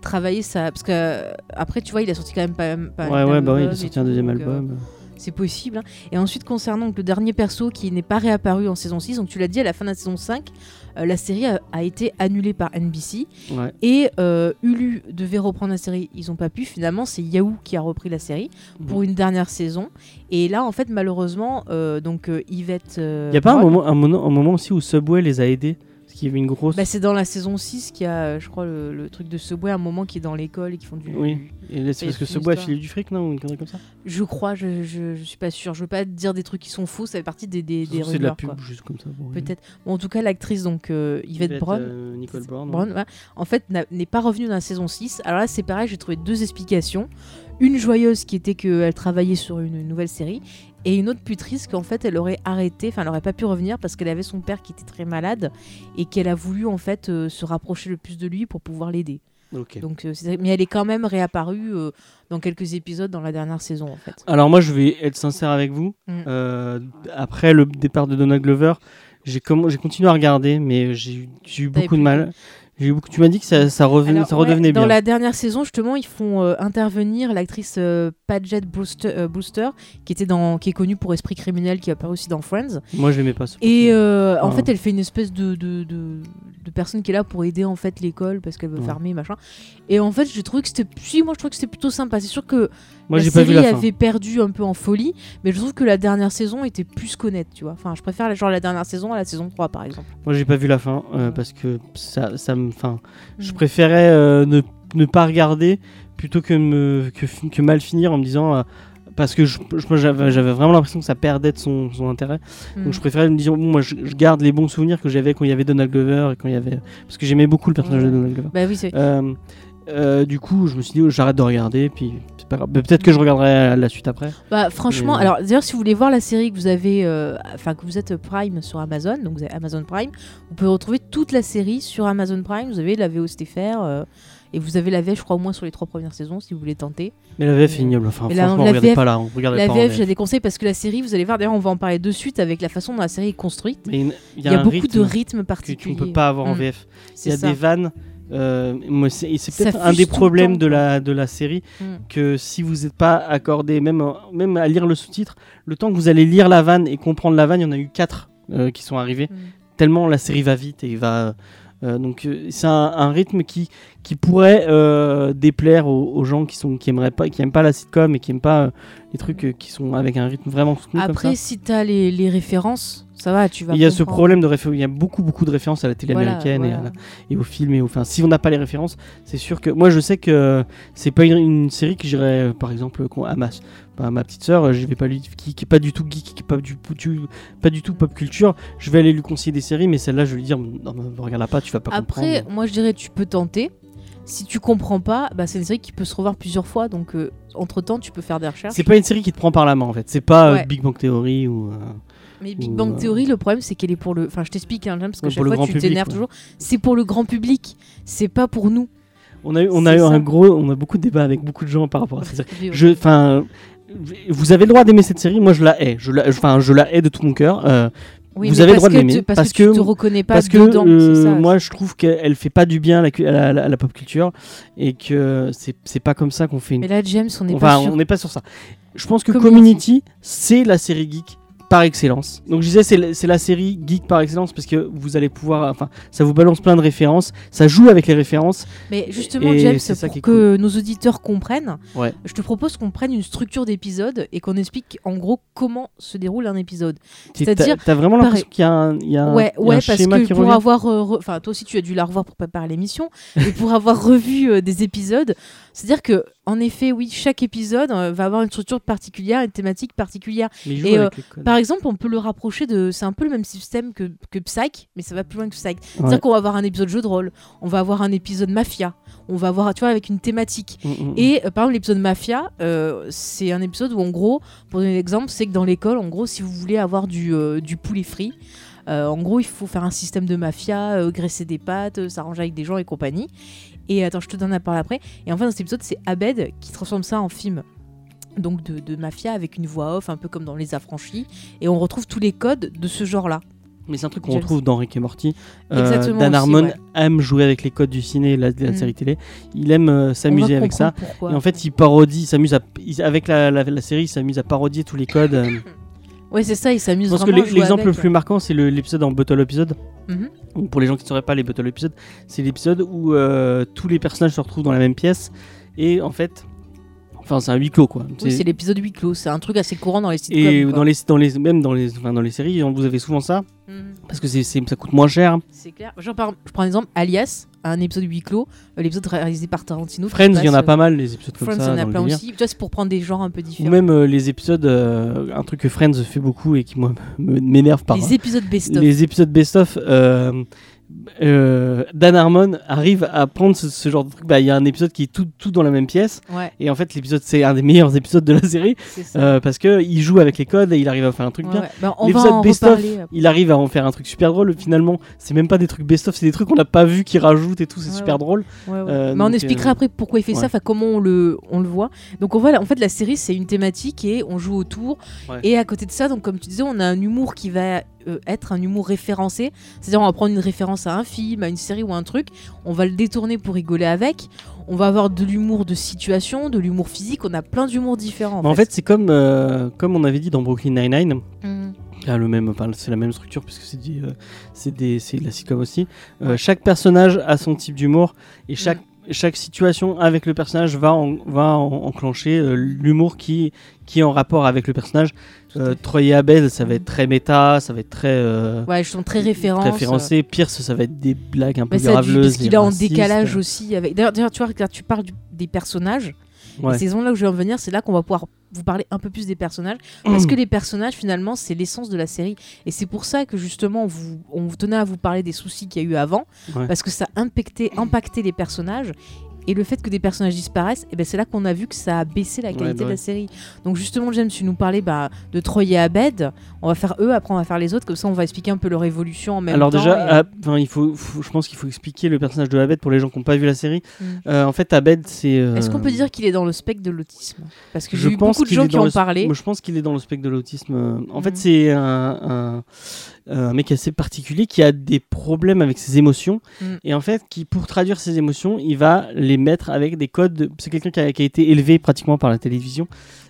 travailler ça. Parce que après, tu vois, il a sorti quand même pas, pas Ouais, ouais, bah oui, il a sorti un deuxième donc, album. C'est possible. hein. Et ensuite, concernant donc, le dernier perso qui n'est pas réapparu en saison 6, donc tu l'as dit, à la fin de la saison 5, euh, la série a, a été annulée par NBC. Ouais. Et euh, Hulu devait reprendre la série. Ils n'ont pas pu. Finalement, c'est Yahoo qui a repris la série pour une dernière saison. Et là, en fait, malheureusement, euh, donc euh, Yvette. euh, Il y a pas un moment, un, moment aussi où Subway les a aidés? Qu'il y avait une grosse. bah, c'est dans la saison 6 qu'il y a, euh, je crois, le, le truc de Subway, un moment qui est dans l'école et qui font du. Oui. Et là, c'est parce que Subway a filé du fric, non Ou comme ça Je crois, je, je, je suis pas sûre. Je veux pas dire des trucs qui sont faux, ça fait partie des, des, des C'est de la pub, quoi. juste comme ça. Peut-être. Bon, en tout cas, l'actrice, donc euh, Yvette, Yvette, Brown, euh, Nicole Brown. Brown, ouais, en fait, n'est pas revenue dans la saison 6. Alors là, c'est pareil, j'ai trouvé deux explications. Une joyeuse qui était qu'elle travaillait sur une nouvelle série, et une autre plus triste qu'en fait, elle aurait arrêté, enfin, elle aurait pas pu revenir parce qu'elle avait son père qui était très malade et qu'elle a voulu en fait euh, se rapprocher le plus de lui pour pouvoir l'aider. Donc, euh, mais elle est quand même réapparue euh, dans quelques épisodes dans la dernière saison en fait. Alors moi je vais être sincère avec vous. Mm. Euh, après le départ de Donald Glover, j'ai comm- continué à regarder, mais j'ai eu, beaucoup de mal. Tu m'as dit que ça, ça, revenait, Alors, ça ouais, redevenait dans bien. la dernière saison, justement, ils font euh, intervenir l'actrice euh, Paget Brewster, euh, Brewster, qui était dans, qui est connue pour Esprit criminel, qui apparaît aussi dans Friends. Moi je l'aimais pas. ce Et euh, en fait, elle fait une espèce de, de, de, de personne qui est là pour aider en fait l'école parce qu'elle veut Ouais. fermer machin. Et en fait, j'ai trouvé que c'était, si moi je trouve que c'était plutôt sympa. C'est sûr que Moi la j'ai pas série vu la fin. avait perdu un peu en folie, mais je trouve que la dernière saison était plus connaître, tu vois. Enfin, je préfère genre la dernière saison à la saison 3 par exemple. Moi j'ai pas vu la fin euh, parce que ça, ça me. Enfin, je Mm. préférais euh, ne, ne pas regarder plutôt que, me, que, mal finir en me disant. euh, parce que j'avais j'avais vraiment l'impression que ça perdait de son, son intérêt. Mm. Donc je préférais me dire, bon, moi je, je garde les bons souvenirs que j'avais quand il y avait Donald Glover et quand il y avait. Parce que j'aimais beaucoup le personnage Ouais. de Donald Glover. Bah oui, c'est. Euh, euh, du coup, je me suis dit, oh, j'arrête de regarder, puis c'est pas grave. Mais Peut-être que je regarderai la suite après. Bah franchement, Mais- alors d'ailleurs si vous voulez voir la série que vous avez, euh, enfin que vous êtes Prime sur Amazon, donc vous avez Amazon Prime, vous pouvez retrouver toute la série sur Amazon Prime. Vous avez la VOSTFR euh, et vous avez la VF, je crois au moins sur les trois premières saisons si vous voulez tenter. Mais la VF est ignoble. Enfin, Mais franchement, la regardez VF pas là. Regardez la pas VF, j'ai des conseils parce que la série, vous allez voir, d'ailleurs on va en parler de suite avec la façon dont la série est construite. Mais il Il y y a, beaucoup rythme de rythmes que tu particuliers. ne peux pas avoir en Mm. VF. Il y a ça. des vannes. Euh, c'est peut-être un des problèmes temps, de la, de la série Mm. que si vous n'êtes pas accordé, même, même à lire le sous-titre, le temps que vous allez lire la vanne et comprendre la vanne, il y en a eu quatre euh, qui sont arrivés. Mm. tellement la série va vite et va. euh, donc euh, c'est un, un rythme qui, qui pourrait euh, déplaire aux, aux gens qui sont qui aimeraient pas qui aiment pas la sitcom et qui aiment pas les trucs qui sont avec un rythme vraiment soutenu comme Après, ça. si t'as les, les références, ça va, tu vas. Il y a ce problème de référence, il y a beaucoup beaucoup de références à la télé Voilà, américaine et, à voilà. la- et au film et au enfin si on n'a pas les références, c'est sûr que moi je sais que c'est pas une, une série que j'irais euh, par exemple à ma petite sœur, euh, je vais pas lui qui, qui est pas du tout geek, qui est pas du, du- pas du tout pop culture, je vais aller lui conseiller des séries mais celle-là je vais lui dire non mais regarde pas, tu vas pas Après, comprendre. moi je dirais tu peux tenter. si tu comprends pas, bah, c'est une série qui peut se revoir plusieurs fois. Donc, entre temps, tu peux faire des recherches. C'est pas une série qui te prend par la main en fait. C'est pas euh. Big Bang Theory ou. euh, Mais Big Bang euh, Theory, le problème, c'est qu'elle est pour le. Enfin, je t'explique, hein, parce que Ouais, chaque fois, tu public, t'énerves toujours. C'est pour le grand public. C'est pas pour nous. On a eu, on a eu ça. un gros, on a beaucoup de débats avec beaucoup de gens par rapport à cette série. Je, enfin, vous avez le droit d'aimer cette série. Moi, je la hais. Je la, enfin, je la hais de tout mon cœur. Euh, Oui, vous avez le droit de l'aimer, Parce, parce que, tu te reconnais pas parce que dedans. euh, ça. moi, je trouve qu'elle fait pas du bien à la, cu- à la, à la- à la pop culture et que c'est, pas comme ça qu'on fait une. Mais là, James, on n'est Enfin, pas sûr. on n'est pas sur ça. Je pense que Community. Community, c'est la série geek par excellence. Donc je disais c'est la, série geek par excellence parce que vous allez pouvoir enfin ça vous balance plein de références, ça joue avec les références. Mais justement, Et James, pour que nos auditeurs comprennent, Ouais. je te propose qu'on prenne une structure d'épisode et qu'on explique en gros comment se déroule un épisode. C'est-à-dire, t'as, vraiment l'impression qu'il y a un, il y a un- ouais, il y a ouais, un parce schéma que qui pour revient. avoir, euh, enfin, toi aussi, tu as dû la revoir pour préparer l'émission, mais pour avoir revu euh, des épisodes, c'est-à-dire que, en effet, oui, chaque épisode euh, va avoir une structure particulière, une thématique particulière. Et, codes. Par exemple, on peut le rapprocher de, c'est un peu le même système que, que Psych, mais ça va plus loin que Psych. Ouais. C'est-à-dire qu'on va avoir un épisode jeu de rôle, on va avoir un épisode mafia, on va avoir, tu vois, avec une thématique. Mm, mm, mm. Et euh, par exemple, l'épisode Mafia, euh, c'est un épisode où, en gros, pour donner un exemple, c'est que dans l'école, en gros, si vous voulez avoir du, euh, du poulet frit, euh, en gros, il faut faire un système de mafia, euh, graisser des pâtes, euh, s'arranger avec des gens et compagnie. Et attends, je te donne la parole après. Et enfin, dans cet épisode, c'est Abed qui transforme ça en film. Donc de, de mafia avec une voix off, un peu comme dans Les Affranchis. Et on retrouve tous les codes de ce genre-là. Mais c'est un truc qu'on retrouve dans Rick et Morty. Euh, Dan Harmon ouais. aime jouer avec les codes du ciné et de la, la Mm. série télé. Il aime euh, s'amuser avec ça. pourquoi. Et en fait, il parodie, s'amuse avec la, la- la série, il s'amuse à parodier tous les codes. euh. Ouais, c'est ça, il s'amuse Je pense que vraiment l'e- jouer l'exemple le plus marquant, c'est l'épisode en Bottle Episode. Mhm. Pour les gens qui ne sauraient pas les Bottle Episodes, c'est l'épisode où euh, tous les personnages se retrouvent dans la même pièce. Et en fait, enfin, c'est un huis clos quoi. Oui, C'est- l'épisode huis clos. C'est un truc assez courant dans les sitcoms. et quoi. dans les, dans les, même dans les, enfin, dans les séries, vous avez souvent ça Mhm. parce que c'est- ça coûte moins cher. C'est clair. Genre, par- je prends un exemple, Alias, un épisode huis clos, euh, l'épisode réalisé par Tarantino. Friends, il y en a pas euh, mal les épisodes comme Friends, il ça. y en a plein aussi. Tu vois, c'est pour prendre des genres un peu Ou différents. même euh, les épisodes, euh, un truc que Friends fait beaucoup et qui moi m'énerve par les épisodes best-of. les épisodes best-of, euh, euh, Dan Harmon arrive à prendre ce, ce genre de truc. Bah, il y a un épisode qui est tout, tout dans la même pièce. Ouais, Et en fait, l'épisode, c'est un des meilleurs épisodes de la série euh, parce que il joue avec les codes et il arrive à faire un truc Ouais, bien. ouais. Bah, L'épisode best-of. Il arrive à en faire un truc super drôle. Finalement, c'est même pas des trucs best-of, c'est des trucs qu'on n'a pas vu qui rajoutent et tout. C'est super drôle. Euh, Mais on expliquera après pourquoi il fait ça, comment on le, on le voit. Donc on voit, en fait, la série c'est une thématique et on joue autour. Et à côté de ça, donc comme tu disais, on a un humour qui va euh, être un humour référencé. C'est-à-dire on va prendre une référence à un film, à une série ou un truc, on va le détourner pour rigoler avec. On va avoir de l'humour de situation, de l'humour physique. On a plein d'humour différents. En fait, c'est comme, euh, comme on avait dit dans Brooklyn Nine-Nine. Ah, le même, enfin, c'est la même structure puisque c'est euh, c'est des, c'est de la sitcom aussi. Euh, chaque personnage a son type d'humour et chaque, chaque situation avec le personnage va, en- va en- enclencher euh, l'humour qui, qui est en rapport avec le personnage. Euh. Troy et Abed, ça va être très méta, ça va être très, euh, Ouais, je suis très référence. très référencé. Pierce, ça va être des blagues un peu Bah, graveleuses. parce qu'il est en décalage aussi avec. D'ailleurs, tu vois, regarde, tu parles du- des personnages. Ouais. Et c'est là où je vais en venir, c'est là qu'on va pouvoir vous parler un peu plus des personnages. Parce que les personnages, finalement, c'est l'essence de la série. Et c'est pour ça que justement, on, vous, on tenait à vous parler des soucis qu'il y a eu avant. Ouais. Parce que ça a impacté, impacté les personnages. Et le fait que des personnages disparaissent, et ben c'est là qu'on a vu que ça a baissé la Ouais, qualité bah de ouais. la série. Donc justement, James, tu nous parlais bah, de Troy et Abed. On va faire eux, après on va faire les autres. Comme ça, on va expliquer un peu leur évolution en même Alors temps. déjà, et- Ab- enfin, il faut, faut- je pense qu'il faut expliquer le personnage de Abed pour les gens qui n'ont pas vu la série. Mm. Euh, en fait, Abed, c'est. euh, Est-ce qu'on peut dire qu'il est dans le spectre de l'autisme? Parce que j'ai eu beaucoup de gens qui en le- parlaient. Je pense qu'il est dans le spectre de l'autisme. En fait, Mhm. c'est un, un, un mec assez particulier qui a des problèmes avec ses émotions. Mhm. Et en fait, qui, pour traduire ses émotions, il va les mettre avec des codes. de- C'est quelqu'un qui a, qui a été élevé pratiquement par la télévision.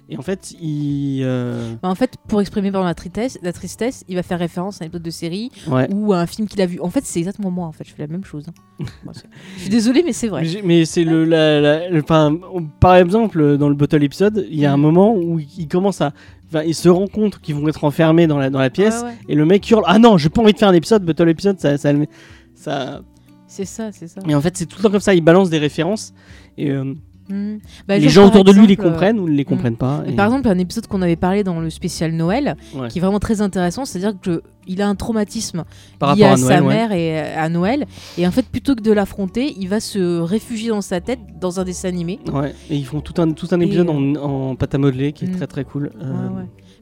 Et en fait, il. euh, Bah, en fait, pour exprimer par la tristesse, la tristesse, il va faire référence à un épisode de série ouais. ou à un film qu'il a vu. En fait, c'est exactement moi. En fait, je fais la même chose. hein. Moi, je suis désolée, mais c'est vrai. Mais c'est le, la- la- le- enfin, par exemple, dans le bottle épisode, il y a un Mhm. moment où il commence à, enfin, il se rend compte qu'ils vont être enfermés dans la dans la pièce, ouais. et le mec hurle, ah non, j'ai pas envie de faire un épisode, bottle épisode, ça, ça, ça, C'est ça, c'est ça. et en fait c'est tout le temps comme ça, il balance des références, et euh, Hmm. Bah, les gens autour de lui les euh, comprennent ou ne les mm. comprennent pas. Et Par exemple, un épisode qu'on avait parlé dans le spécial Noël, Ouais. qui est vraiment très intéressant, c'est-à-dire que il a un traumatisme par lié rapport à, à Noël, sa ouais. mère et euh, à Noël. Et en fait, plutôt que de l'affronter, il va se réfugier dans sa tête dans un dessin animé. Ouais, et ils font tout un, tout un épisode en, en pâte à modeler qui est Mm. très très cool. Euh,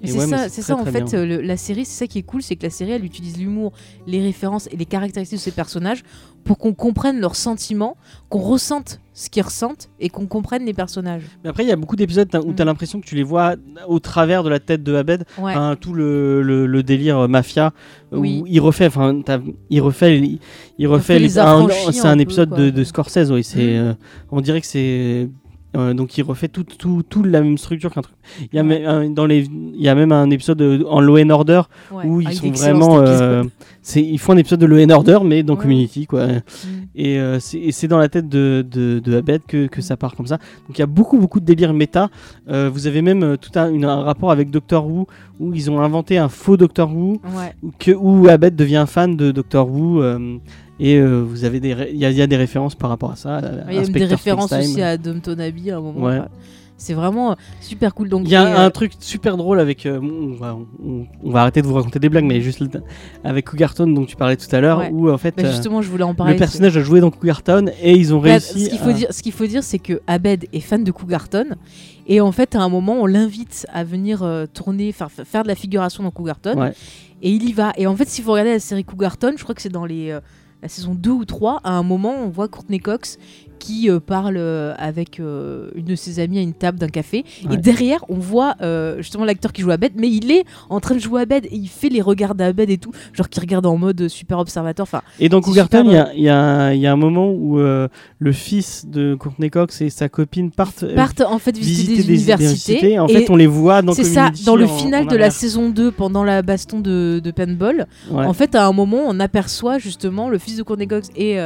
Et c'est ouais, ça, c'est très, en très fait, le- la série, c'est ça qui est cool, c'est que la série, elle utilise l'humour, les références et les caractéristiques de ses personnages pour qu'on comprenne leurs sentiments, qu'on ressente ce qu'ils ressentent et qu'on comprenne les personnages. Mais après, il y a beaucoup d'épisodes où Mm. tu as l'impression que tu les vois au travers de la tête de Abed. Ouais. Enfin, tout le, le- le délire euh, mafia Oui. où il refait, enfin, il refait, il, il refait. un- C'est un épisode de, de Scorsese, oui. C'est, Mm. euh, on dirait que c'est. Euh, donc il refait tout, tout, tout la même structure qu'un truc. Il y a, Ouais. même un- dans les, il y a même un épisode de- en Law and Order Ouais. où Ah, ils il est sont vraiment. euh, c'est, ils font un épisode de Law and Order mais dans Ouais. Community quoi. Mm. Et euh, c'est et c'est dans la tête de, de, de Abed que, que ça part comme ça. Donc il y a beaucoup beaucoup de délire méta. Euh, vous avez même euh, tout un, une- un rapport avec Doctor Who où ils ont inventé un faux Doctor Who que, où Abed devient fan de Doctor Who. Euh, et euh, vous avez des il y, a- il y a des références par rapport à ça. Il y a même des références aussi à Downton Abbey à un moment. Ouais. C'est vraiment euh, super cool. Donc, Il y a et, un euh, truc super drôle avec. euh, on, va, on- on va arrêter de vous raconter des blagues, mais juste avec Cougarton dont tu parlais tout à l'heure, Ouais. où en fait bah, euh, justement, je voulais en parler. le personnage a joué dans Cougarton et ils ont Bah, réussi. ce qu'il faut dire, ce qu'il faut dire, c'est que Abed est fan de Cougarton et en fait, à un moment, on l'invite à venir euh, tourner, faire, faire de la figuration dans Cougarton Ouais. et il y va. Et en fait, si vous regardez la série Cougarton, je crois que c'est dans les euh, la saison 2 ou 3, à un moment, on voit Courtney Cox qui euh, parle euh, avec euh, une de ses amies à une table d'un café. Ouais. Et derrière, on voit justement l'acteur qui joue Abed, mais il est en train de jouer Abed et il fait les regards d'Abed et tout, genre qui regarde en mode super observateur. Enfin, Et dans Cougarton, super il y y, y a un moment où le fils de Courtney Cox et sa copine partent, partent en fait visiter, des, universités. Et En et fait, on les voit dans C'est ça, dans le en- final en de la saison 2, pendant la baston de, de paintball, Ouais. en fait, à un moment, on aperçoit justement le fils de Courtney Cox et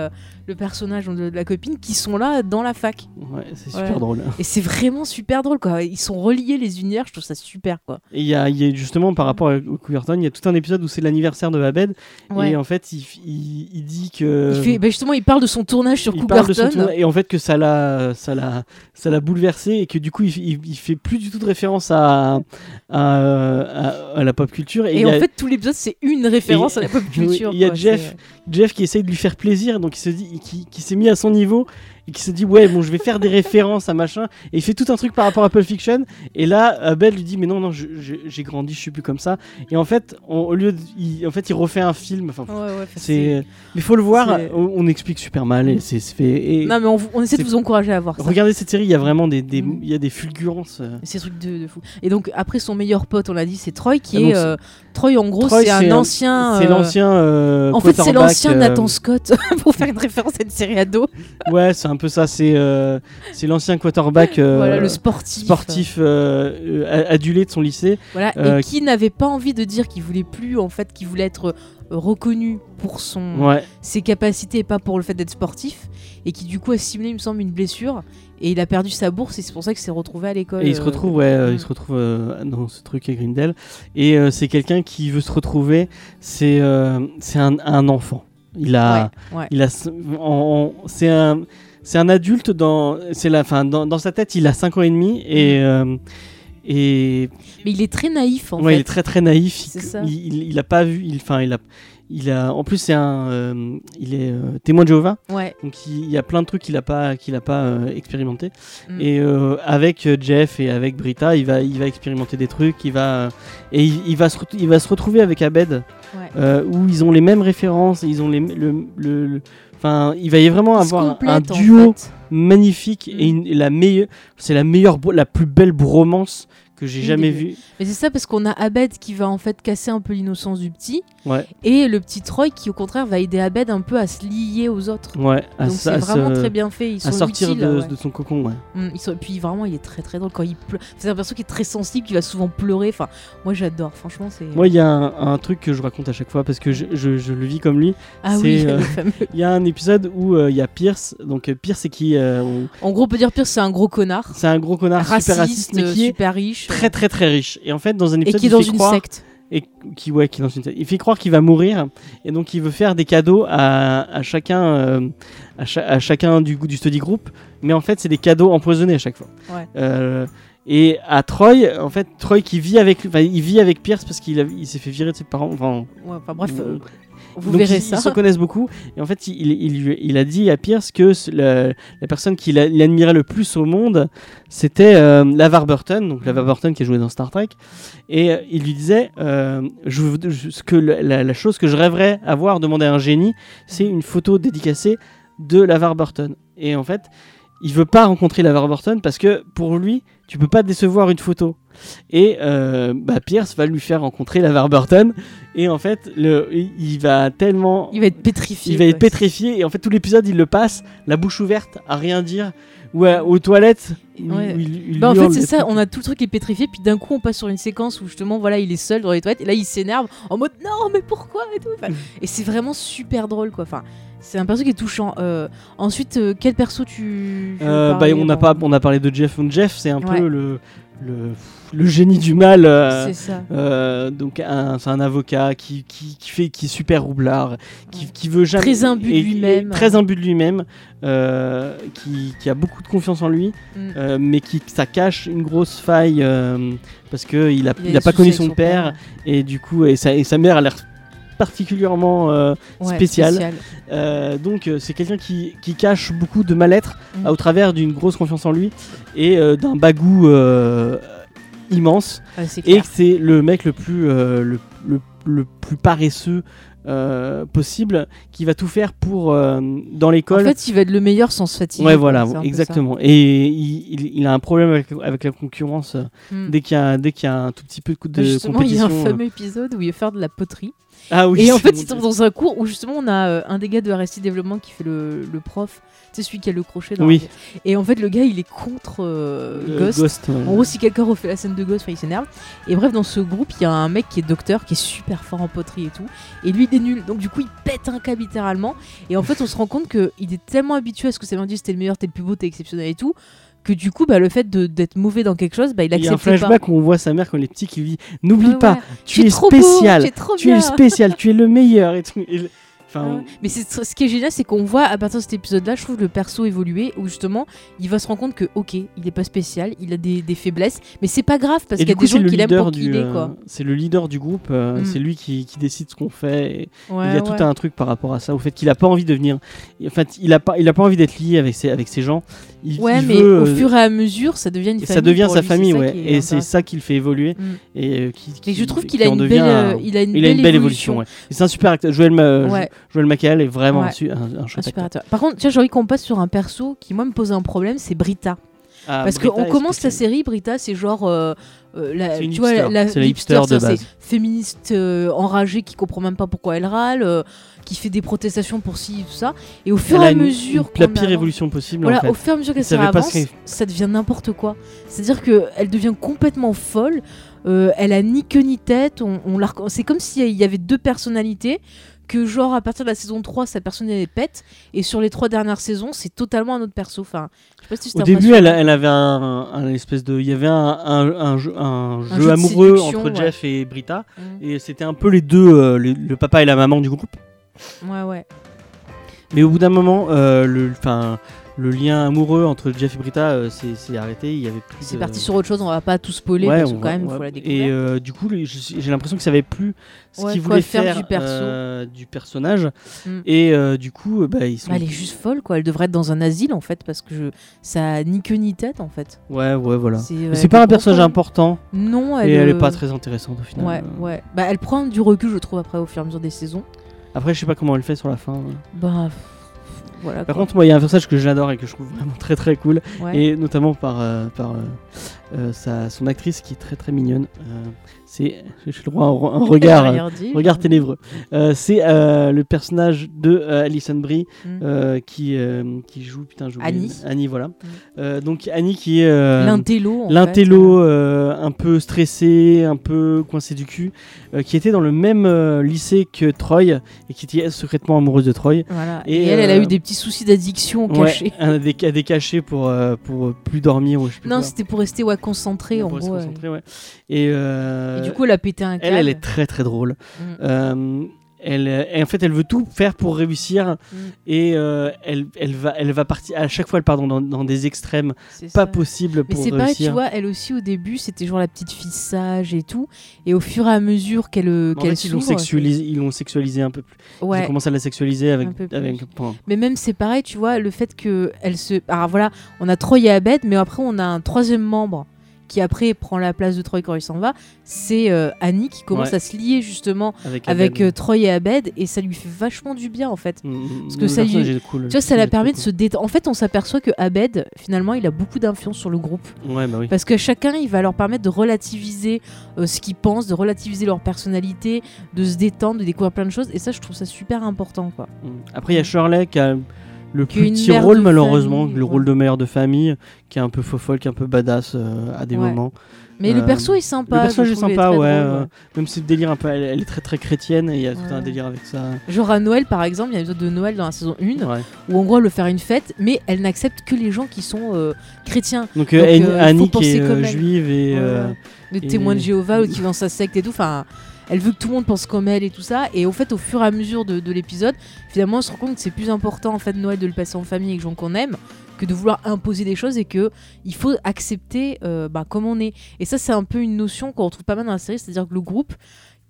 le personnage de, de la copine qui sont là dans la fac. Ouais, c'est super Ouais. drôle. Et c'est vraiment super drôle, quoi. Ils sont reliés les univers, je trouve ça super, quoi. Et il y y a justement par rapport à- au Cougarton, il y a tout un épisode où c'est l'anniversaire de Abed Ouais. et en fait il, il, il dit que Il fait, bah, justement, il parle de son tournage sur tournoi- et en fait que ça l'a ça l'a ça l'a bouleversé et que du coup il, il, fait plus du tout de référence à à, à- à la pop culture et, en a fait, tout l'épisode, c'est une référence Et- à la pop culture. il y a. Jeff. C'est- Jeff qui essaye de lui faire plaisir donc il se dit qui, s'est mis à son niveau et qui se dit ouais bon je vais faire des références à machin et il fait tout un truc par rapport à Pulp Fiction et là Abel lui dit mais non non j'ai grandi je suis plus comme ça et en fait on- au lieu de, il, en fait il refait un film enfin Ouais, ouais, c'est mais faut le voir on, on explique super mal et c'est fait et Non, mais on, essaie de vous encourager à voir ça. regardez cette série il y a vraiment des, des- Mm. il y a des fulgurances euh. C'est truc de, de fou. Et donc après son meilleur pote, on l'a dit, c'est Troy qui Ah, est euh, Troy en gros c'est un ancien. c'est euh, l'ancien En fait c'est l'ancien Nathan Scott pour faire une référence à une série ado. ouais c'est un peu ça c'est euh, c'est l'ancien quarterback euh, voilà le sportif. sportif euh, adulé de son lycée. Voilà et qui n'avait pas envie de dire qu'il voulait plus en fait qu'il voulait être reconnu pour son Ouais. ses capacités et pas pour le fait d'être sportif et qui du coup a simulé il me semble une blessure et il a perdu sa bourse et c'est pour ça qu'il s'est retrouvé à l'école. Et il se retrouve, ouais, il se retrouve euh, dans ce truc avec Grindel. Et euh, c'est quelqu'un qui veut se retrouver. C'est euh, c'est un, un enfant. Il a, Ouais, ouais. il a, c'est un, c'est un adulte dans, c'est la, fin, dans, dans sa tête, il a 5 ans et demi et euh, et Mais il est très naïf en ouais, il fait. est très très naïf. Il- C'est ça. Il, il, il a pas vu, il, enfin, il a, il a, en plus c'est un, euh, il est euh, témoin de Jéhovah. Ouais. Donc il, il y a plein de trucs qu'il a pas, qu'il a pas euh, expérimenté. Mm. Et avec Jeff et avec Brita, il va, il va expérimenter des trucs. Il va et il, il va se, il va se retrouver avec Abed, Ouais. où ils ont les mêmes références. Ils ont les, le, le- le- enfin, il va y vraiment avoir un, un complètent, en duo fait. magnifique Mm. et une- et la meilleure, c'est la meilleure, la plus belle bromance que j'ai jamais vue. Mais c'est ça parce qu'on a Abed qui va en fait casser un peu l'innocence du petit Ouais, et le petit Troy qui au contraire va aider Abed un peu à se lier aux autres. ouais. Donc c'est vraiment très bien fait. Ils sont à sortir utiles, de, ouais. de son cocon, ouais. Mm, ils sont... Et puis vraiment il est très très drôle quand il pleure. C'est un perso qui est très sensible, qui va souvent pleurer. Enfin moi j'adore. Franchement c'est. Moi, il y a un, un truc que je raconte à chaque fois parce que je, je- je le vis comme lui. ah oui euh. Il y a un épisode où euh, il y a Pierce. Donc euh, Pierce, c'est qui euh, on- En gros on peut dire pire c'est un gros connard. C'est un gros connard Raciste, super raciste, mais qui est super riche. Très très très riche. Et en fait, dans un et épisode, qui est dans une croire, secte. et qui ouais qui est dans une il fait croire qu'il va mourir et donc il veut faire des cadeaux à, à chacun euh, à, cha- à chacun du du study group mais en fait c'est des cadeaux empoisonnés à chaque fois Ouais. Euh, et à Troy en fait Troy qui vit avec enfin, il vit avec Pierce parce qu'il a- il s'est fait virer de ses parents enfin Ouais, enfin bref, euh, vous donc, verrez ils, ça. Ils se connaissent beaucoup. Et en fait, il, il, a dit à Pierce que la, la personne qu'il admirait le plus au monde, c'était euh, LaVar Burton, donc LaVar Burton qui a joué dans Star Trek. Et euh, il lui disait euh, je, veux- je- ce que la chose que je rêverais avoir demandé à un génie, c'est une photo dédicacée de LaVar Burton. Et en fait, il veut pas rencontrer LaVar Burton parce que pour lui, tu peux pas décevoir une photo. Et euh, bah, Pierce va lui faire rencontrer LaVar Burton. Et en fait, le, il va tellement. Il va être pétrifié. Il va être pétrifié. Et en fait, tout l'épisode, il le passe, la bouche ouverte, à rien dire. Ou à- aux toilettes. où Ouais. il- il Bah en fait c'est ça, on a tout le truc qui est pétrifié, puis d'un coup on passe sur une séquence où justement voilà il est seul dans les toilettes et là il s'énerve en mode non mais pourquoi et tout. Enfin, et c'est vraiment super drôle quoi. Enfin c'est un perso qui est touchant. Euh, ensuite euh, quel perso tu Euh, bah, on, a pas, on a parlé de Jeff. Jeff, c'est un Ouais. peu le, le, le génie du mal. euh, ça. Euh, donc un- un avocat qui, qui, qui fait qui est super roublard, qui, qui veut jamais Très imbu de lui-même. très imbu de lui-même, euh, qui, qui a beaucoup de confiance en lui, Mm. mais qui ça cache une grosse faille parce que il a, Il a il des a pas connu son père, père. et du coup et sa, et sa mère a l'air particulièrement euh, Ouais, spécial. euh, donc euh, c'est quelqu'un qui, qui cache beaucoup de mal-être Mm. au travers d'une grosse confiance en lui et d'un bagou immense Ouais, c'est et c'est le mec le plus le, le- le plus paresseux euh, possible qui va tout faire pour euh, dans En l'école fait il va être le meilleur sans se fatiguer. ouais voilà exactement et il, il- il a un problème avec, avec la concurrence Mm. dès qu'il y a dès qu'il y a un tout petit peu de, de Justement, il y a un fameux épisode où il va faire de la poterie. Ah oui et en fait, mon il tombe Dieu. dans un cours où justement on a euh, un des gars de Arrested Développement qui fait le, le prof. C'est celui qui a le crochet dans Oui. la- Et en fait, le gars, il est contre euh, Ghost. Ghost, ouais. En gros, si quelqu'un refait la scène de Ghost, il s'énerve. Et bref, dans ce groupe, il y a un mec qui est docteur, qui est super fort en poterie et tout. Et lui, il est nul. Donc, du coup, il pète un câble littéralement. Et en fait, on se rend compte qu'il est tellement habitué à ce que ça veut dire c'était le meilleur, t'es le plus beau, t'es exceptionnel et tout. Que du coup, bah, le fait de- d'être mauvais dans quelque chose, bah, il il y a un accepte pas. flashback où on voit sa mère quand il est petit qui lui dit n'oublie Ouais, pas ouais. tu es trop beau, spécial tu es tu es spécial tu es le meilleur et tout. Et le- enfin. Mais ce qui est génial, c'est qu'on voit à partir de cet épisode-là, je trouve le perso évoluer, où justement, il va se rendre compte que, ok, il est pas spécial, il a des, des faiblesses, mais c'est pas grave parce qu'il y a coup, des gens qui l'aiment pour qui il est, c'est le leader du groupe. euh, Mm. C'est lui qui, qui décide ce qu'on fait. et Ouais, il y a ouais. tout un truc par rapport à ça, au fait qu'il a pas envie de venir. En fait, il a pas, il a pas envie d'être lié avec ses, avec ses gens. Il, Ouais, il mais veut, au euh, fur et à mesure, ça devient une et famille. ça devient sa lui, famille, ouais. Et c'est ça qui le fait évoluer. Mm. Et euh, qui, qui- je trouve qu'il qui a une belle, euh, il a une il a une belle évolution. ouais. Et C'est un super acteur. Joel, Ma- Ouais. Joel McHale est vraiment Ouais. un, su- un, un Un chouette super acteur. Par contre, tiens, j'ai envie qu'on passe sur un perso qui, moi, me pose un problème, c'est Brita. Ah, Parce qu'on commence la série, Brita, c'est genre. euh, euh, la, tu vois, hipster. la, la hipster hipster, de base. féministe euh, enragée qui comprend même pas pourquoi elle râle, euh, qui fait des protestations pour ci, tout ça. Et au fur Elle et à une- mesure. une- la pire avance- évolution possible. Voilà, en fait. au fur et à mesure qu'elle savait se pas ce avance, qu'elle- ça devient n'importe quoi. C'est-à-dire qu'elle devient complètement folle. euh, elle a ni queue ni tête. On, C'est comme s'il y avait deux personnalités. Que genre à partir de la saison 3, sa personnalité pète. Et sur les trois dernières saisons, c'est totalement un autre perso. Enfin, je sais pas si Au début, elle, elle avait un, un espèce de, il y avait un, un, un jeu, amoureux entre ouais. Jeff et Brita, et c'était un peu les deux, euh, les- le papa et la maman du groupe. Ouais, ouais. Mais au bout d'un moment, euh, le, enfin, le lien amoureux entre Jeff et Brita euh, s'est s'est arrêté. Il y avait. C'est de- parti sur autre chose, on va pas tout spoiler Ouais, parce que quand va- même, va- faut la Et découvrir. euh, du coup, j'ai l'impression que ça avait plus ce Ouais, qu'ils quoi voulaient faire faire, du perso. euh, du personnage. Mm. Et euh, du coup, euh, bah, ils sont. Bah, elle est juste folle, quoi. Elle devrait être dans un asile, en fait, parce que je... ça a ni queue ni tête, en fait. Ouais, ouais, voilà. C'est euh, pas un personnage important Non, elle. et elle est euh, pas très intéressante au final. Ouais, ouais. Bah, elle prend du recul, je trouve, après, au fur et à mesure des saisons. Après, je sais pas comment elle fait sur la fin. Bah. Voilà. Par quoi. contre, moi, il y a un personnage que j'adore et que je trouve vraiment très très cool, Ouais. et notamment par, euh, par euh, euh, sa, son actrice qui est très très mignonne. C'est, j'ai le droit à un, re- un regard, dit. regard ténébreux. Euh, c'est euh, le personnage de euh, Alison Brie Mm. qui, qui joue, putain, Annie. Annie, voilà. Euh, donc Annie qui est L'intello. L'intello un peu stressé, un peu coincé du cul, qui était dans le même lycée que Troy et qui était secrètement amoureuse de Troy. Voilà. Et, Et, elle, elle a eu des petits soucis d'addiction Ouais, cachés. un des, des cachets pour, pour plus dormir ou je sais plus Non, c'était pour rester wakanda concentrée en gros. concentrer, ouais. Et, Et du coup, elle a pété un câble. elle, elle est très très drôle. Mm. Euh, elle, et en fait, elle veut tout faire pour réussir Mm. et euh, elle, elle va, elle va partir. À chaque fois, elle part dans, des extrêmes C'est pas ça. possibles Mais pour c'est pareil, réussir. tu vois, elle aussi au début, c'était genre la petite fille sage et tout. Et au fur et à mesure qu'elle euh, qu'elle ils l'ont sexualisé, un peu plus. c'est- Ils ont commencé à la sexualiser avec, Mais même c'est pareil, tu vois, le fait que elle se. Alors voilà, on a Troy et Abed, mais après on a un troisième membre qui après prend la place de Troy quand il s'en va. C'est euh, Annie qui commence Ouais. à se lier justement avec, euh, Troy et Abed et ça lui fait vachement du bien en fait. Mm, mm, parce que ça lui- cool. Tu vois, ça la permet de cool. se détendre. En fait, on s'aperçoit que Abed, finalement, il a beaucoup d'influence sur le groupe. Ouais, bah oui. Parce que chacun, il va leur permettre de relativiser euh, ce qu'ils pensent, de relativiser leur personnalité, de se détendre, de découvrir plein de choses. Et ça, je trouve ça super important, quoi. Mm. Après, il y a Shirley qui a le plus petit rôle, malheureusement, famille, le ouais. rôle de mère de famille, qui est un peu fofolle, qui est un peu badass euh, à des Ouais. moments. Mais le Euh, perso est sympa. le personnage est sympa, très ouais. drôle, euh, même si le délire un peu, elle, elle est très très chrétienne et il y a tout un délire avec ça. Genre à Noël, par exemple, il y a un épisode de Noël dans la saison 1 Ouais. où en gros elle veut faire une fête, mais elle n'accepte que les gens qui sont euh, chrétiens. Donc, euh, Donc, Annie- euh, qui est euh, juive et. Euh, et- témoins de Jéhovah ou qui dans sa secte et tout. Enfin, elle veut que tout le monde pense comme elle et tout ça. Et au fait, au fur et à mesure de, de l'épisode, finalement, on se rend compte que c'est plus important en fait Noël de le passer en famille avec les gens qu'on aime que de vouloir imposer des choses et que il faut accepter euh, bah, comme on est. Et ça, c'est un peu une notion qu'on retrouve pas mal dans la série, c'est-à-dire que le groupe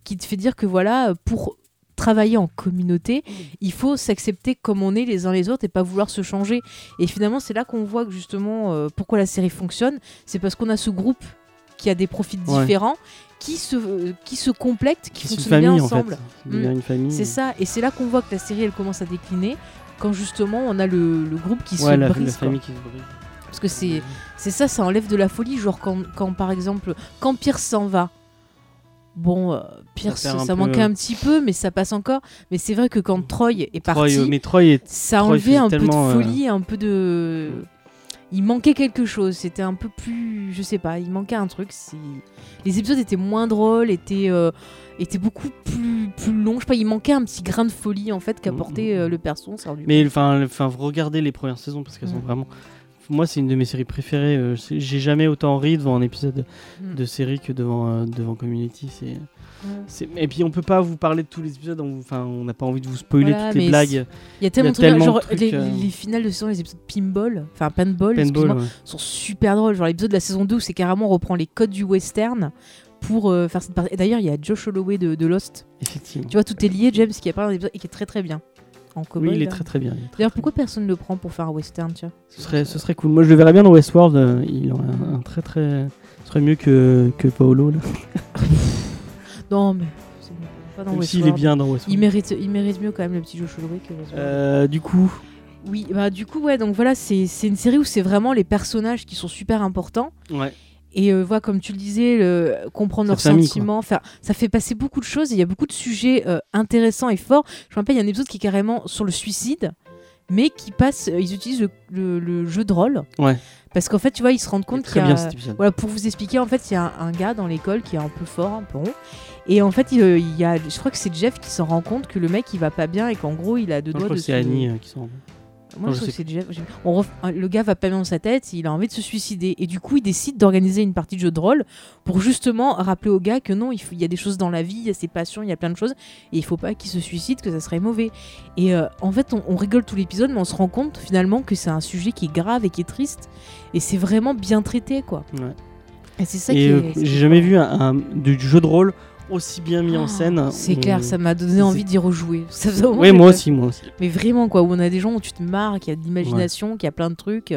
qui te fait dire que voilà, pour travailler en communauté, il faut s'accepter comme on est les uns les autres et pas vouloir se changer. Et finalement, c'est là qu'on voit que justement euh, pourquoi la série fonctionne, c'est parce qu'on a ce groupe qui a des profils Ouais. différents, qui se, qui se complètent, qui une fonctionnent bien en ensemble. fait. Mm. une famille. C'est ça, et c'est là qu'on voit que la série elle commence à décliner quand justement on a le, le groupe qui Ouais, se la, brise. la qui se brise. Parce que c'est c'est ça, ça enlève de la folie. Genre quand, quand par exemple, quand Pierce s'en va, bon, euh, Pierce, ça, manquait euh, un petit peu, mais ça passe encore. Mais c'est vrai que quand Troy est Troy, parti, mais Troy est. ça a enlevé un peu de euh, folie, un peu de. Il manquait quelque chose. C'était un peu plus, je sais pas, il manquait un truc. Les épisodes étaient moins drôles, étaient euh, étaient beaucoup plus plus longs. Je sais pas, il manquait un petit grain de folie en fait qu'apportait euh, le perso. Mais enfin, regardez les premières saisons parce qu'elles sont Mm. vraiment. Moi, c'est une de mes séries préférées. euh, J'ai jamais autant ri devant un épisode Mm. de série que devant, euh, devant Community. C'est. Et puis on peut pas vous parler de tous les épisodes, on- enfin on n'a pas envie de vous spoiler Voilà, toutes les blagues. Il y a tellement, Il y a de trucs, tellement genre de trucs, les, euh. les finales de saison, les épisodes pinball, enfin Paintball, excuse-moi, ouais. sont super drôles. Genre l'épisode de la saison 2 où c'est carrément on reprend les codes du western pour euh, faire cette partie. Et D'ailleurs, il y a Josh Holloway de, de Lost. effectivement. Tu vois, tout est lié, James, qui et est très très bien. En cowboy, Oui, il est là. très très bien. D'ailleurs, pourquoi personne ne le prend pour faire un western, tu vois? Ce serait, ce serait cool. Moi, je le verrais bien dans Westworld. euh, il aurait un, un très très. Ce serait mieux que, que Paolo. Là. Non, mais c'est bon, pas dans Même s'il est bien dans Westworld. Il mérite, il mérite mieux quand même le petit Josh Holloway que Westworld. Euh, du coup, Oui, bah du coup, ouais, donc voilà, c'est c'est une série où c'est vraiment les personnages qui sont super importants. ouais. Et euh, voilà, comme tu le disais, le- comprendre leurs sentiments, faire, ça fait passer beaucoup de choses. et Il y a beaucoup de sujets euh, intéressants et forts. Je me rappelle, il y a un épisode qui est carrément sur le suicide, mais qui passe, euh, ils utilisent le, le- le jeu de rôle. Ouais. Parce qu'en fait, tu vois, ils se rendent compte qu'il très y a. bien cet épisode. Voilà, pour vous expliquer, en fait, il y a un, un gars dans l'école qui est un peu fort, un peu rond. Et en fait, il, euh, il y a, je crois que c'est Jeff qui s'en rend compte que le mec, il va pas bien et qu'en gros, il a deux Non, je doigts crois de que c'est Annie euh, qui sont. moi, Non, je je trouve que sais c'est Jeff. J'ai- On ref- Le gars va pas bien dans sa tête, il a envie de se suicider. Et du coup, il décide d'organiser une partie de jeu de rôle pour justement rappeler au gars que non, il, faut- il y a des choses dans la vie, il y a ses passions, il y a plein de choses. Et il faut pas qu'il se suicide, que ça serait mauvais. Et euh, en fait, on, on rigole tout l'épisode, mais on se rend compte finalement que c'est un sujet qui est grave et qui est triste. Et c'est vraiment bien traité, quoi. Ouais. Et c'est ça qui Et est. euh, c'est j'ai jamais vu un, un- du jeu de rôle aussi bien mis en Oh, scène. C'est On- clair, ça m'a donné envie d'y rejouer. Ça Oui, moi aussi, moi aussi. Mais vraiment, quoi, où on a des gens où tu te marres, qu'il y a de l'imagination, qu'il y a plein de trucs.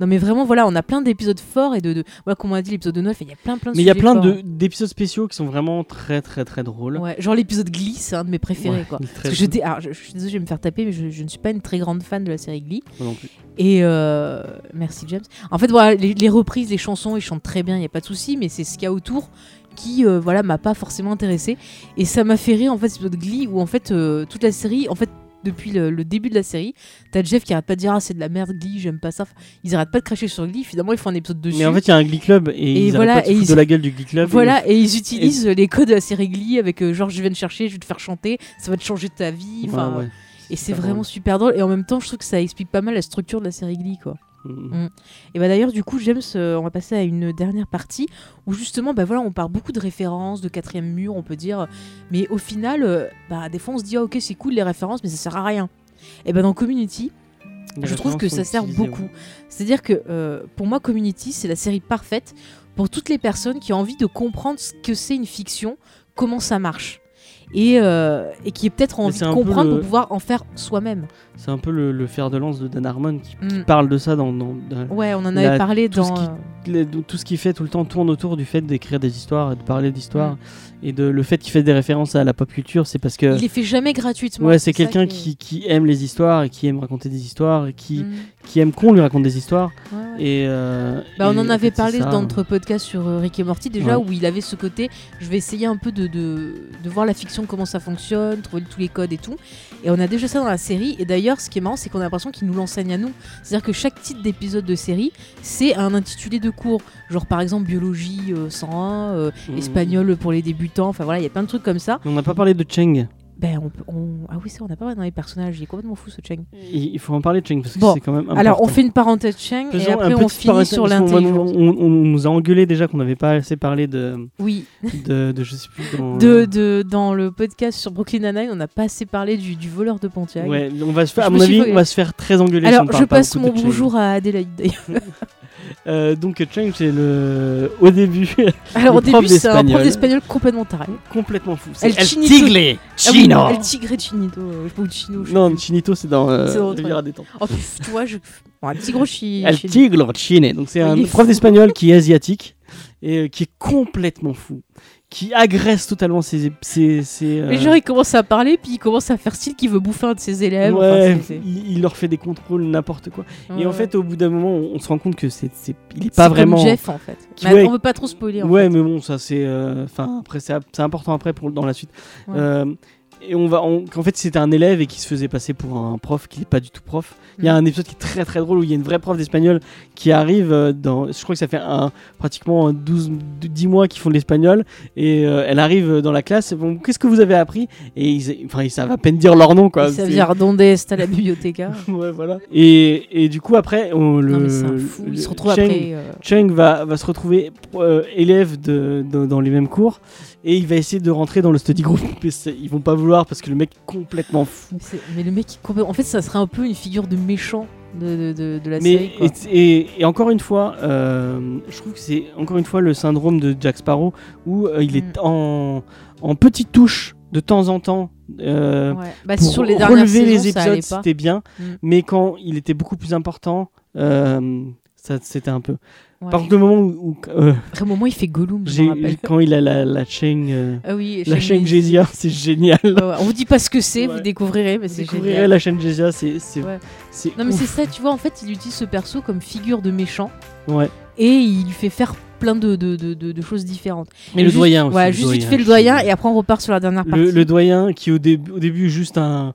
Non, mais vraiment, voilà, on a plein d'épisodes forts et de. de... Voilà, comme on a dit, l'épisode de 9, il y a plein, plein de Mais il y a plein d'épisodes spéciaux qui sont vraiment très très très drôles. Ouais, genre l'épisode Glee, c'est un de mes préférés, Ouais, quoi. Parce que je, alors, je, je suis désolée, je vais me faire taper, mais je, je ne suis pas une très grande fan de la série Glee. Moi non plus. Et euh, merci James. En fait, voilà, les, les reprises, les chansons, ils chantent très bien, il n'y a pas de souci, mais c'est ce qu'il y a autour qui, euh, voilà, m'a pas forcément intéressé. Et ça m'a fait rire, en fait, cet épisode Glee, où en fait, euh, toute la série, en fait, depuis le, le début de la série, t'as Jeff qui arrête pas de dire ah c'est de la merde Glee, j'aime pas ça. Ils arrêtent pas de cracher sur Glee. Finalement, ils font un épisode dessus. Mais en fait, il y a un Glee Club et, Et ils voilà, pas de et ils- de la gueule du Glee Club. Voilà, et ils utilisent les codes de la série Glee avec euh, genre je viens te chercher, je vais te faire chanter, ça va te changer ta vie. Et- Enfin, Ouais, ouais. Et c'est vraiment drôle. super drôle. Et en même temps, je trouve que ça explique pas mal la structure de la série Glee, quoi. Mm. Et bah d'ailleurs, du coup, James, euh, on va passer à une dernière partie où justement, bah voilà, on parle beaucoup de références, de quatrième mur, on peut dire. Mais au final, euh, bah des fois, on se dit, ah, ok, c'est cool les références, mais ça sert à rien. Et bah dans Community, Les je trouve que ça sert beaucoup. ouais. C'est-à-dire que euh, pour moi, Community, c'est la série parfaite pour toutes les personnes qui ont envie de comprendre ce que c'est une fiction, comment ça marche. Et, euh, et qui est peut-être envie de comprendre le- pour pouvoir en faire soi-même. C'est un peu le, le fer de lance de Dan Harmon qui, qui Mm. parle de ça dans, dans- dans- Ouais, on en La- avait parlé tout ce dans. qui- tout ce qu'il fait tout le temps tourne autour du fait d'écrire des histoires et de parler d'histoires. Mm. Et de, le fait qu'il fait des références à la pop culture, c'est parce que Il les fait jamais gratuitement. ouais, c'est quelqu'un qui aime les histoires et qui aime raconter des histoires et qui, Mm. Qui aime qu'on lui raconte des histoires. Ouais, ouais. Et, euh, Bah, on et en avait fait, parlé ça. dans notre podcast sur euh, Rick et Morty déjà Ouais. où il avait ce côté je vais essayer un peu de, de, de voir la fiction comment ça fonctionne trouver tous les codes et tout et on a déjà ça dans la série et d'ailleurs ce qui est marrant c'est qu'on a l'impression qu'il nous l'enseigne à nous c'est à dire que chaque titre d'épisode de série c'est un intitulé de cours genre par exemple biologie euh, 101 euh, Mm. espagnol pour les débutants enfin voilà il y a plein de trucs comme ça On n'a pas parlé de Cheng. Ben on, on- ah oui ça on n'a pas parlé dans les personnages il est complètement fou ce Cheng Il faut en parler de Cheng parce que Bon, c'est quand même alors on important. fait une parenthèse Cheng et après on finit sur l'intelligence On, nous a engueulé déjà qu'on n'avait pas assez parlé de, oui de, de je sais plus dans- de, de- dans le podcast sur Brooklyn Nine-Nine, on n'a pas assez parlé du, du voleur de Pontiac. Ouais, on va se faire, Je à mon avis, on va se faire très engueuler. si Alors, on je parle passe mon bonjour à Adélaïde. d'ailleurs. Euh, donc Cheng, c'est le au début Alors, au début, c'est un prof d'espagnol complètement taré. complètement fou. C'est El El Chinito. Tigre Ah oui, Chino. El Tigre Chinito. euh, Chino. je Non. Chinito, c'est dans euh, dans Riviera des Temps. Oh, vois, je... bon. El Tigre Chine. Donc c'est un prof d'espagnol qui est asiatique et euh, qui est complètement fou, qui agresse totalement ses ses, ses, euh, Mais genre, il commence à parler, puis il commence à faire style qu'il veut bouffer un de ses élèves. enfin, ouais, c'est- c'est- il, il leur fait des contrôles n'importe quoi. et en fait, au bout d'un moment, on, on se rend compte que c'est, c'est- il est C'est pas comme vraiment. Jeff, en fait. Qui- Mais ouais. On veut pas trop spoiler. en ouais, fait. mais bon, ça c'est, euh, enfin après c'est, c'est important après pour dans la suite. Ouais. Euh, et on va, on- qu'en fait c'était un élève et qui se faisait passer pour un prof qui n'est pas du tout prof. Il y a Mm. un épisode qui est très très drôle où il y a une vraie prof d'espagnol qui arrive euh, dans, je crois que ça fait un, pratiquement 12, 10 mois qu'ils font de l'espagnol et euh, elle arrive dans la classe. Bon, qu'est-ce que vous avez appris? Et ils, enfin ils savent à peine dire leur nom quoi. Ça veut C'est- dire Donde está la ouais voilà. Et, et du coup après on, le, Non, mais c'est un fou. Il le- se retrouve Cheng- après. euh, Cheng va, va se retrouver euh, élève de, de- dans les mêmes cours et il va essayer de rentrer dans le study group. Ils vont pas vouloir parce que le mec est complètement fou. Mais, le mec, en fait, ça serait un peu une figure de méchant de, de, de, de la Mais série. quoi. et, et- et encore une fois, euh, je trouve que c'est encore une fois le syndrome de Jack Sparrow où euh, il est Mm. en, en petites touches de temps en temps. euh, Ouais. Bah, pour sur les dernières relever les saisons, épisodes, c'était bien, Mm. mais quand il était beaucoup plus important, ça c'était un peu. Ouais. Par contre, le moment où, où, euh, Après, au moment, il fait Gollum, je rappelle. quand il a la, la chaîne, euh, Ah oui, la chaîne Jésia, c'est génial. Ouais. On vous dit pas ce que c'est, Ouais. vous découvrirez, mais Vous c'est découvrirez génial. la chaîne Jésia, c'est Non, mais c'est ça, tu vois, en fait, il utilise ce perso comme figure de méchant ouais. et il lui fait faire plein de, de, de, choses différentes. Et le juste- doyen aussi. Ouais, le juste il doyen, fait le doyen et après on repart sur la dernière partie. le, le doyen qui au début au début juste un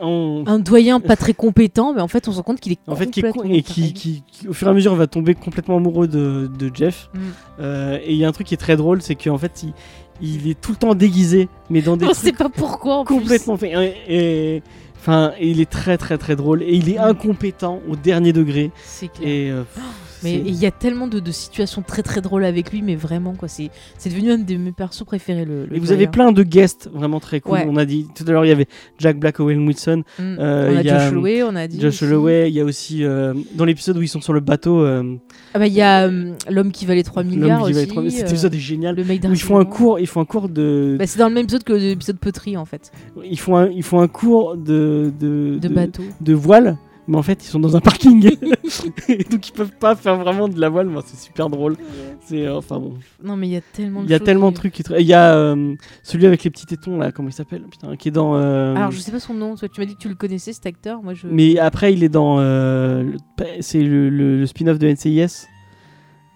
on- Un doyen pas très compétent, mais en fait, on se rend compte qu'il est en fait qui est complètement con- et qui, taré. qui- qui, au fur et à mesure va tomber complètement amoureux de, de Jeff Mm. Euh, et il y a un truc qui est très drôle c'est qu'en fait il, il est tout le temps déguisé mais dans des On sait pas pourquoi en plus. complètement fait et, et- enfin et il est très très très drôle et il est Mm. incompétent au dernier degré C'est clair. et euh, Mais il y a tellement de, de situations très très drôles avec lui, mais vraiment quoi, c'est c'est devenu un de mes persos préférés. Le, le et vous avez plein de guests vraiment très cool. Ouais. On a dit tout à l'heure, il y avait Jack Black, Owen Wilson, Mm. euh, on a il y a, Josh Holloway, on a dit. Josh. Holloway. Il y a aussi euh, dans l'épisode où ils sont sur le bateau, euh, Ah bah il y a l'homme qui valait 3 milliards qui. Cet épisode est génial. le mec Où ils font un cours, ils font un cours de, Bah, c'est dans le même épisode que l'épisode poterie en fait, ils font un, ils font un cours de de, de, bateau. de voile. Mais en fait, ils sont dans un parking, Et donc ils peuvent pas faire vraiment de la voile. Moi, c'est super drôle. C'est euh, enfin bon. Non mais il y a tellement de Il y a tellement de trucs. qui Il y a euh, celui avec les petits tétons là, comment il s'appelle? Putain, qui est dans. euh, Alors je sais pas son nom, tu m'as dit que tu le connaissais cet acteur, moi je. Mais après, il est dans. euh, le- c'est le, le- le spin-off de NCIS.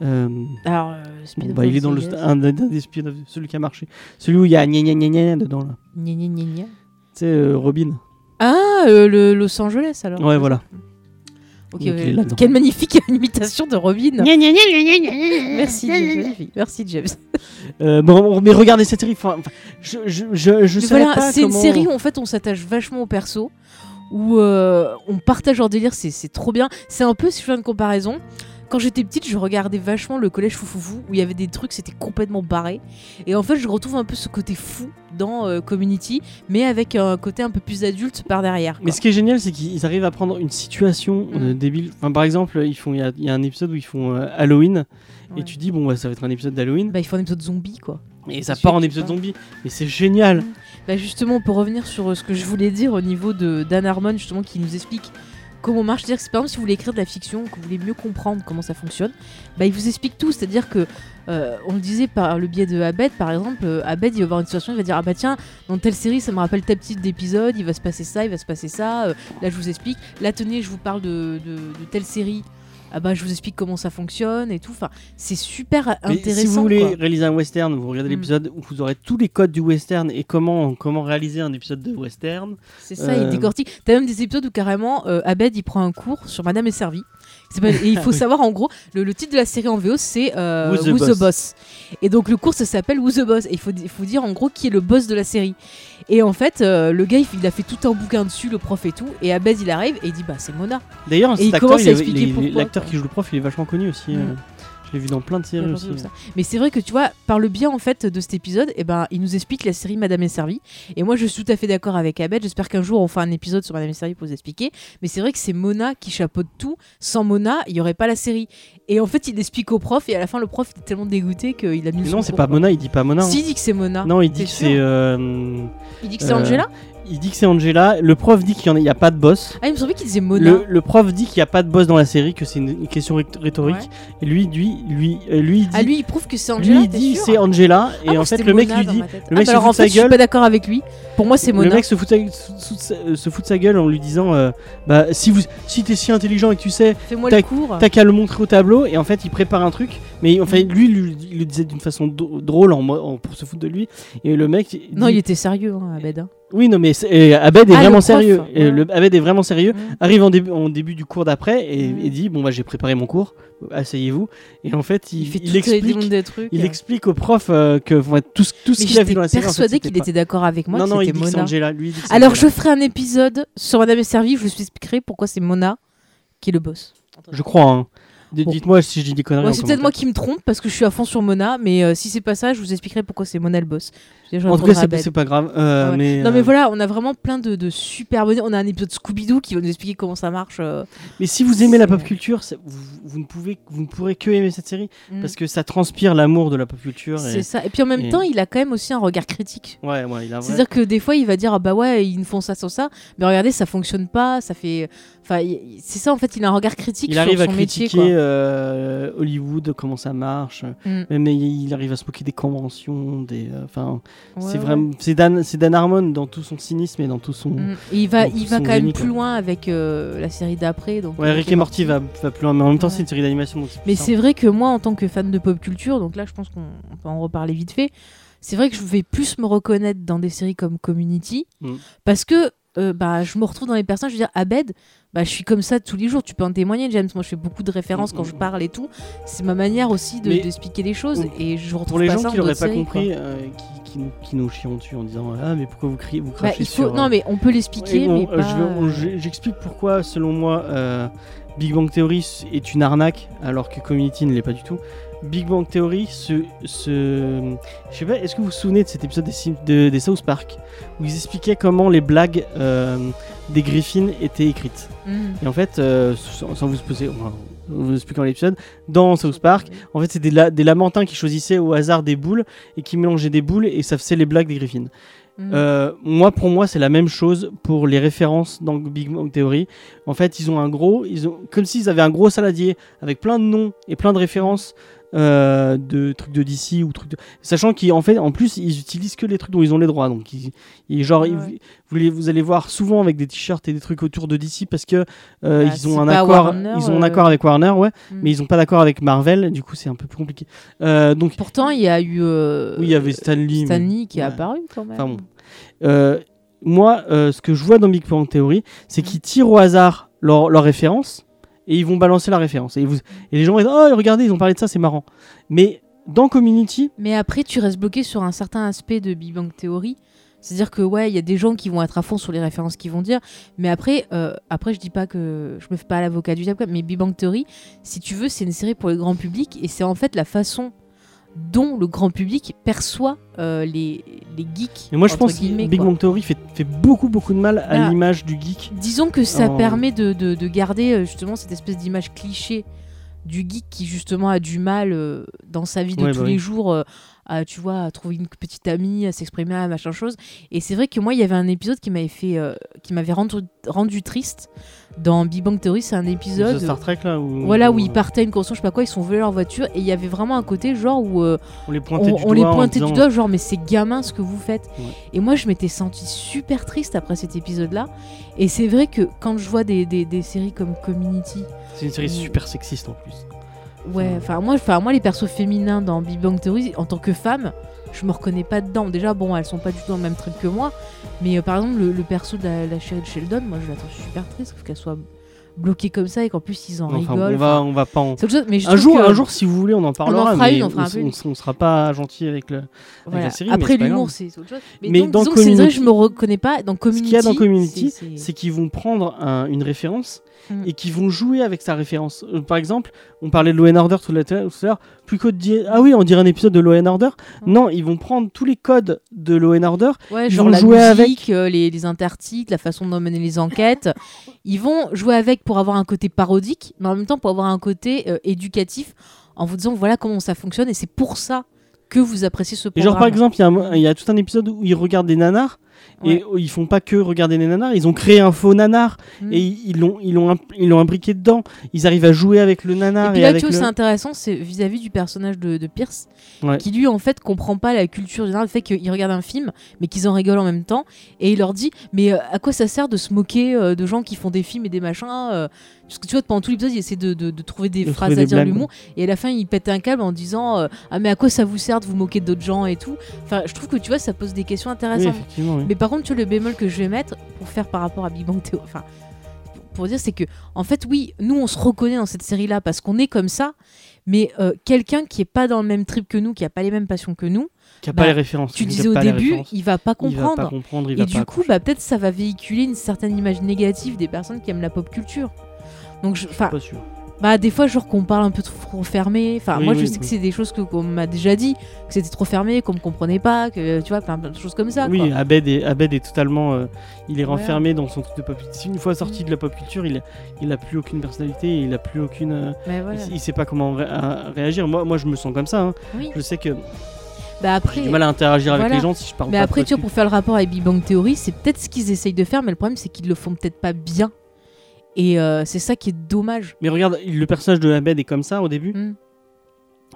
Euh, Alors euh, bon, spin-off bah, il est dans le, un, un des spin-off, celui qui a marché. Celui où il y a gna gna gna gna dedans là. Gna, gna, gna, gna. Tu sais, Robin. Ah euh, le Los Angeles alors. Ouais, voilà. Ok, Donc, il ouais. est là-dedans. Quelle magnifique imitation de Robin. Merci James, magnifique. Merci James. Euh, bon, mais regardez cette série. enfin, enfin, je je, je, je Mais saurais voilà, pas c'est une comment- série où en fait on s'attache vachement au perso. où euh, on partage leur délire, c'est c'est trop bien. C'est un peu, si je fais une comparaison, quand j'étais petite, je regardais vachement le collège Foufoufou, où il y avait des trucs, c'était complètement barré. Et en fait, je retrouve un peu ce côté fou dans euh, Community, mais avec un côté un peu plus adulte par derrière. Mais ce qui est génial, c'est qu'ils arrivent à prendre une situation euh, Mm. débile. Enfin, par exemple, ils font, il y, a- il y a un épisode où ils font euh, Halloween, Ouais. et tu dis bon, bah, ça va être un épisode d'Halloween, Bah, il faut un épisode zombie, quoi. et ça part en épisode zombie. Mais c'est génial. Bah justement, pour revenir sur euh, ce que je voulais dire au niveau de Dan Harmon, justement, qui nous explique comment marche. C'est-à-dire que par exemple, si vous voulez écrire de la fiction, que vous voulez mieux comprendre comment ça fonctionne, bah il vous explique tout. C'est-à-dire que, euh, on le disait par le biais de Abed, par exemple, euh, Abed, il va voir une situation, il va dire Ah bah tiens, dans telle série, ça me rappelle tel type d'épisode, il va se passer ça, il va se passer ça. euh, là, je vous explique. Là, tenez, je vous parle de telle série. Ah bah je vous explique comment ça fonctionne et tout. Enfin, c'est super Mais intéressant. si vous voulez quoi. réaliser un western, vous regardez Mm. l'épisode où vous aurez tous les codes du western et comment, comment réaliser un épisode de western. C'est ça, Euh, il décortique. T'as même des épisodes où carrément euh, Abed il prend un cours sur Madame est servie. Et il faut savoir en gros, le, le titre de la série en VO c'est euh, Who's the Who's the Boss. Et donc le cours ça s'appelle Who's the Boss. Et il faut, il faut dire en gros qui est le boss de la série. Et en fait, euh, le gars il, il a fait tout un bouquin dessus, le prof et tout. Et Abed il arrive et il dit bah c'est Mona. D'ailleurs, l'acteur qui joue le prof, il est vachement connu aussi. Mm. euh. Je l'ai vu dans plein de séries aussi. où, ça. Mais c'est vrai que tu vois, par le bien en fait de cet épisode, eh ben, il nous explique la série Madame est servie. Et moi, je suis tout à fait d'accord avec Abed. J'espère qu'un jour on fera un épisode sur Madame est servie pour vous expliquer. Mais c'est vrai que c'est Mona qui chapeaute tout. Sans Mona, il y aurait pas la série. Et en fait, il explique au prof. Et à la fin, le prof était tellement dégoûté qu'il a mis Mais non, c'est pas. Mona, il dit pas Mona. hein. Si, il dit que c'est Mona. Non, il dit que c'est. euh, Il dit que c'est euh, Angela Il dit que c'est Angela. Le prof dit qu'il n'y a, pas de boss. Ah, il me semblait qu'il disait Mona. Le, le prof dit qu'il n'y a pas de boss dans la série, que c'est une, question rhé- rhétorique. Ouais. Et lui, lui, lui, euh, lui, il dit, Ah, lui, il prouve que c'est Angela. lui, il dit c'est Angela. Ah, Et moi, en fait, le mec Mona lui dit, le mec ah, se alors fout en de sa fait, je suis gueule. pas d'accord avec lui. Pour moi, c'est le Mona. mec se fout, de sa, se, fout de sa- gueule en lui disant euh, bah si vous si t'es si intelligent et que tu sais T'as- le qu'à le montrer au tableau et en fait il prépare un truc mais enfin lui, lui il le disait d'une façon drôle en, mo- en- pour se foutre de lui et le mec Non, dit- il était sérieux, hein, Abed. Hein. oui non mais et Abed est Ah, vraiment prof, sérieux Et ouais. le Abed est vraiment sérieux arrive en début en début du cours d'après et, et dit bon bah j'ai préparé mon cours asseyez-vous et en fait il, Il, fait il tout le explique monde des trucs. il euh. explique au prof euh, que tout ce tout ce Mais qu'il a vu dans la série en fait, persuadé qu'il était d'accord avec moi non que non il c'était dit que c'est Mona. Angela lui il dit que c'est Alors je ferai un épisode sur Madame est servie, je vous expliquerai pourquoi c'est Mona qui est le boss. je crois hein. Bon. dites-moi si je dis des conneries Ouais, c'est peut-être moi qui me trompe parce que je suis à fond sur Mona, mais euh, si c'est pas ça, je vous expliquerai pourquoi c'est Mona le boss. En tout cas c'est pas grave euh, Ouais. mais Non mais euh, voilà, on a vraiment plein de, de super bonnes. On a un épisode Scooby-Doo qui va nous expliquer comment ça marche. euh. Mais si vous aimez la pop culture, vous, vous ne pouvez, vous ne pourrez que aimer cette série Mm. parce que ça transpire l'amour de la pop culture. Et... C'est ça. Et puis en même et- temps, il a quand même aussi un regard critique. Ouais, ouais, il a vrai. C'est-à-dire que des fois, il va dire ah bah ouais, ils nous font ça sur ça, mais regardez, ça fonctionne pas, ça fait. Enfin, il- c'est ça en fait. Il a un regard critique Il sur arrive son à métier. critiquer Quoi. euh, Hollywood, comment ça marche. Mm. Même il arrive à se moquer des conventions, des. Enfin, Ouais, c'est vraiment, c'est Dan, c'est Dan Harmon dans tout son cynisme et dans tout son. Mm. Et il va, il va quand même plus loin avec euh, la série d'après. Donc Ouais, euh, Rick et Morty va, va plus loin, mais en même temps Ouais. c'est une série d'animation. donc Mais c'est vrai que moi, en tant que fan de pop culture, donc là, je pense qu'on on peut en reparler vite fait. C'est vrai que je vais plus me reconnaître dans des séries comme Community Mm. parce que euh, bah, je me retrouve dans les personnages. Je veux dire, Abed, bah, je suis comme ça tous les jours. Tu peux en témoigner, James. Moi, je fais beaucoup de références quand je parle et tout. C'est ma manière aussi de- d'expliquer les choses et je retrouve Pour les pas gens ça qui en l'auraient pas compris, euh, qui, qui nous, qui nous chient dessus en disant Ah, mais pourquoi vous criez, vous Bah, crachez il faut... sur. Non, euh, mais on peut l'expliquer, bon, mais euh, je J'explique pourquoi, selon moi, euh, Big Bang Theory est une arnaque, alors que Community ne l'est pas du tout. Big Bang Theory se... je sais pas, est-ce que vous vous souvenez de cet épisode des, Sim- de- des South Park où ils expliquaient comment les blagues euh, des Griffins étaient écrites? Mhm. Et en fait, euh, sans, sans vous poser, enfin, en vous expliquant l'épisode, dans South Park, en fait, c'est des, la- des lamentins qui choisissaient au hasard des boules et qui mélangeaient des boules et ça faisait les blagues des Griffins. Mhm. Euh, moi, pour moi, c'est la même chose pour les références dans Big Bang Theory. En fait, ils ont un gros, ils ont comme s'ils avaient un gros saladier avec plein de noms et plein de références euh, de trucs de DC ou trucs de... sachant qu'en fait, en plus, ils utilisent que les trucs dont ils ont les droits. Donc, ils, ils- genre, Ouais, ils- ouais. vous, les- vous allez voir souvent avec des t-shirts et des trucs autour de DC parce que euh, Bah, ils ont un accord, Warner, ils ont un accord avec Warner, ouais, Mhm. mais ils ont pas d'accord avec Marvel. Du coup, c'est un peu plus compliqué. Euh, donc, Pourtant, il y a eu oui, il y avait Stan Lee. mais- Stanley qui est ouais. apparu quand même. Enfin bon. Moi, ce que je vois dans Big Bang Theory, c'est Mhm. qu'ils tirent au hasard leur, leur référence et ils vont balancer la référence. Et, vous, et les gens vont dire Oh, regardez, ils ont parlé de ça, c'est marrant. Mais dans Community, Mais après, tu restes bloqué sur un certain aspect de Big Bang Theory. C'est-à-dire que ouais, il y a des gens qui vont être à fond sur les références qu'ils vont dire, mais après, euh, après je dis pas que je me fais pas l'avocat du diable, mais Big Bang Theory, si tu veux, c'est une série pour le grand public et c'est en fait la façon dont le grand public perçoit euh, les, les geeks. Et moi, je pense que Big. Bang Theory fait, fait beaucoup, beaucoup de mal à Bah, l'image du geek. Disons que ça en- permet de, de- de garder euh, justement cette espèce d'image cliché du geek qui justement a du mal euh, dans sa vie de Ouais, tous bah les oui. jours euh, à tu vois à trouver une petite amie à s'exprimer à machin chose et c'est vrai que moi il y avait un épisode qui m'avait fait euh, qui m'avait rendu, rendu triste dans Big Bang Theory c'est un The épisode Star Trek là où, voilà où ils partaient à une course je sais pas quoi ils sont volés leur voiture et il y avait vraiment un côté genre où euh, on les pointait on, du on les doigt en pointait du doigt, genre, mais c'est gamin ce que vous faites. Ouais. Et moi, je m'étais sentie super triste après cet épisode-là. Et c'est vrai que quand je vois des, des- des séries comme Community, C'est une série super sexiste en plus. ouais, enfin, moi, enfin, moi, les persos féminins dans Big Bang Theory, en tant que femme, je me reconnais pas dedans. Déjà, bon, elles sont pas du tout dans le même trip que moi. Mais euh, par exemple, le, le perso de la, la chérie de Sheldon, moi, je la trouve super triste qu'elle soit bloquée comme ça et qu'en plus, ils en Enfin, rigolent. on va, on va pas en... Chose, mais Un jour, que- un jour, si vous voulez, on en parlera. fera mais une, on fera on, on sera pas gentil avec le. Voilà. la série, Après l'humour, c'est autre chose. Mais, Mais donc, dans disons que série que je me Community- reconnais pas. Dans Ce Community, qu'il y a dans Community, c'est- qu'ils vont prendre un- une référence Mm. et qu'ils vont jouer avec sa référence. Euh, par exemple, on parlait de Law and Order tout à l'heure. Plus que de dire ah oui, on dirait un épisode de Law and Order. Mm. Non, ils vont prendre tous les codes de Law and Order. Ouais, Ils genre vont la jouer musique, euh, les, les intertitres, la façon de mener les enquêtes. Ils vont jouer avec pour avoir un côté parodique, mais en même temps pour avoir un côté euh, éducatif, en vous disant voilà comment ça fonctionne et c'est pour ça que vous appréciez ce Et programme. genre par exemple, y, il y a tout un épisode où ils regardent des nanars. Ouais. Et ils font pas que regarder des nanars, ils ont créé un faux nanar Mm. et ils l'ont ils l'ont ils l'ont imbriqué dedans. Ils arrivent à jouer avec le Et nanar puis et, là, avec tu vois, le... c'est intéressant, c'est vis-à-vis du personnage de, de Pierce, Ouais. qui lui, en fait, comprend pas la culture générale, le fait qu'il regarde un film, mais qu'ils en rigolent en même temps, et il leur dit, mais euh, à quoi ça sert de se moquer euh, de gens qui font des films et des machins euh, Parce que tu vois, pendant tout l'épisode, il essaie de, de- de trouver des De phrases trouver à des dire l'humour, et à la fin, il pète un câble en disant, euh, ah mais à quoi ça vous sert de vous moquer d'autres gens et tout? Enfin, je trouve que tu vois, ça pose des questions Oui, intéressantes. effectivement, oui. Mais par contre, tu vois, le bémol que je vais mettre pour faire par rapport à Big Bang Theory, enfin, pour- dire, c'est que, en fait, oui, nous, on se reconnaît dans cette série-là parce qu'on est comme ça, mais euh, quelqu'un qui est pas dans le même trip que nous, qui a pas les mêmes passions que nous, Qui a bah, pas les références. tu disais au début, il va pas Il va comprendre. pas comprendre, il Et va du pas coup, bah, peut-être ça va véhiculer une certaine image négative des personnes qui aiment la pop culture. Donc, je- enfin, pas sûr. Bah des fois genre qu'on parle un peu trop fermé enfin Oui, moi je oui, sais que c'est des choses que qu'on m'a déjà dit que c'était trop fermé qu'on me comprenait pas que tu vois plein, plein de choses comme ça Oui, quoi. Abed est, Abed est totalement. euh, il est Ouais. renfermé dans son truc de pop culture. Une fois sorti de la pop culture, il, il a plus aucune personnalité, il a plus aucune. euh, voilà. il, il sait pas comment ré- à- réagir. Moi, moi, je me sens comme ça. hein. Je sais que bah après j'ai du mal à interagir avec les gens si je parle mais pas après tu vois pour faire le rapport avec Big Bang Theory c'est peut-être ce qu'ils essayent de faire mais le problème c'est qu'ils le font peut-être pas bien et euh, c'est ça qui est dommage Mais regarde, le personnage de Abed est comme ça au début, Mm.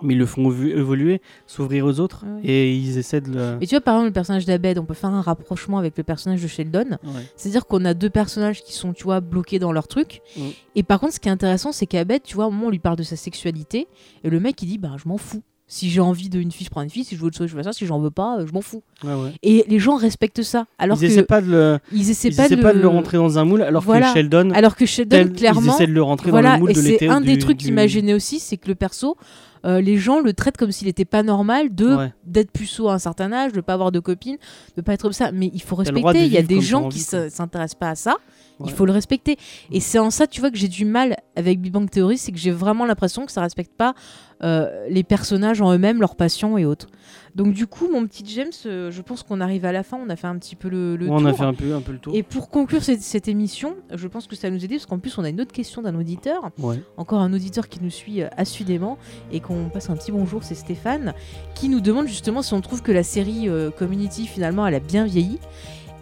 mais ils le font évo- évoluer, s'ouvrir aux autres, Ouais. et ils essaient de le. et tu vois par exemple le personnage d'Abed on peut faire un rapprochement avec le personnage de Sheldon Ouais. C'est-à-dire qu'on a deux personnages qui sont, tu vois, bloqués dans leur truc. Mm. Et par contre, ce qui est intéressant, c'est qu'Abed, tu vois, au moment où on lui parle de sa sexualité, et le mec, il dit, bah, je m'en fous. Si j'ai envie d'une fille, je prends une fille. Si je veux autre chose, je fais ça. Si j'en veux pas, euh, je m'en fous. Ouais, ouais. Et les gens respectent ça. Alors ils que essaient pas de le, ils essaient ils pas, essaient de, pas de le rentrer dans un moule, alors Voilà. que Sheldon, Alors que Sheldon, tel- ils clairement, essaient de le rentrer dans le moule et de c'est l'été. un des du- trucs qui m'a gêné aussi, c'est que le perso, euh, les gens le traitent comme s'il était pas normal de Ouais. d'être puceau à un certain âge, de pas avoir de copine, de pas être comme ça. Mais il faut respecter. Il y a vivre des gens t'as qui s'intéressent pas à ça. Il faut le respecter. Et c'est en ça, tu vois, que j'ai du mal avec Big Bang Theory, c'est que j'ai vraiment l'impression que ça respecte pas euh, les personnages en eux-mêmes, leurs passions et autres. Donc du coup, mon petit James, euh, je pense qu'on arrive à la fin. On a fait un petit peu le, le Ouais, tour. on a fait un peu, un peu le tour. Et pour conclure cette, cette émission, je pense que ça va nous aider parce qu'en plus on a une autre question d'un auditeur, Ouais. encore un auditeur qui nous suit euh, assidément et qu'on passe un petit bonjour, c'est Stéphane, qui nous demande justement si on trouve que la série euh, Community finalement elle a bien vieilli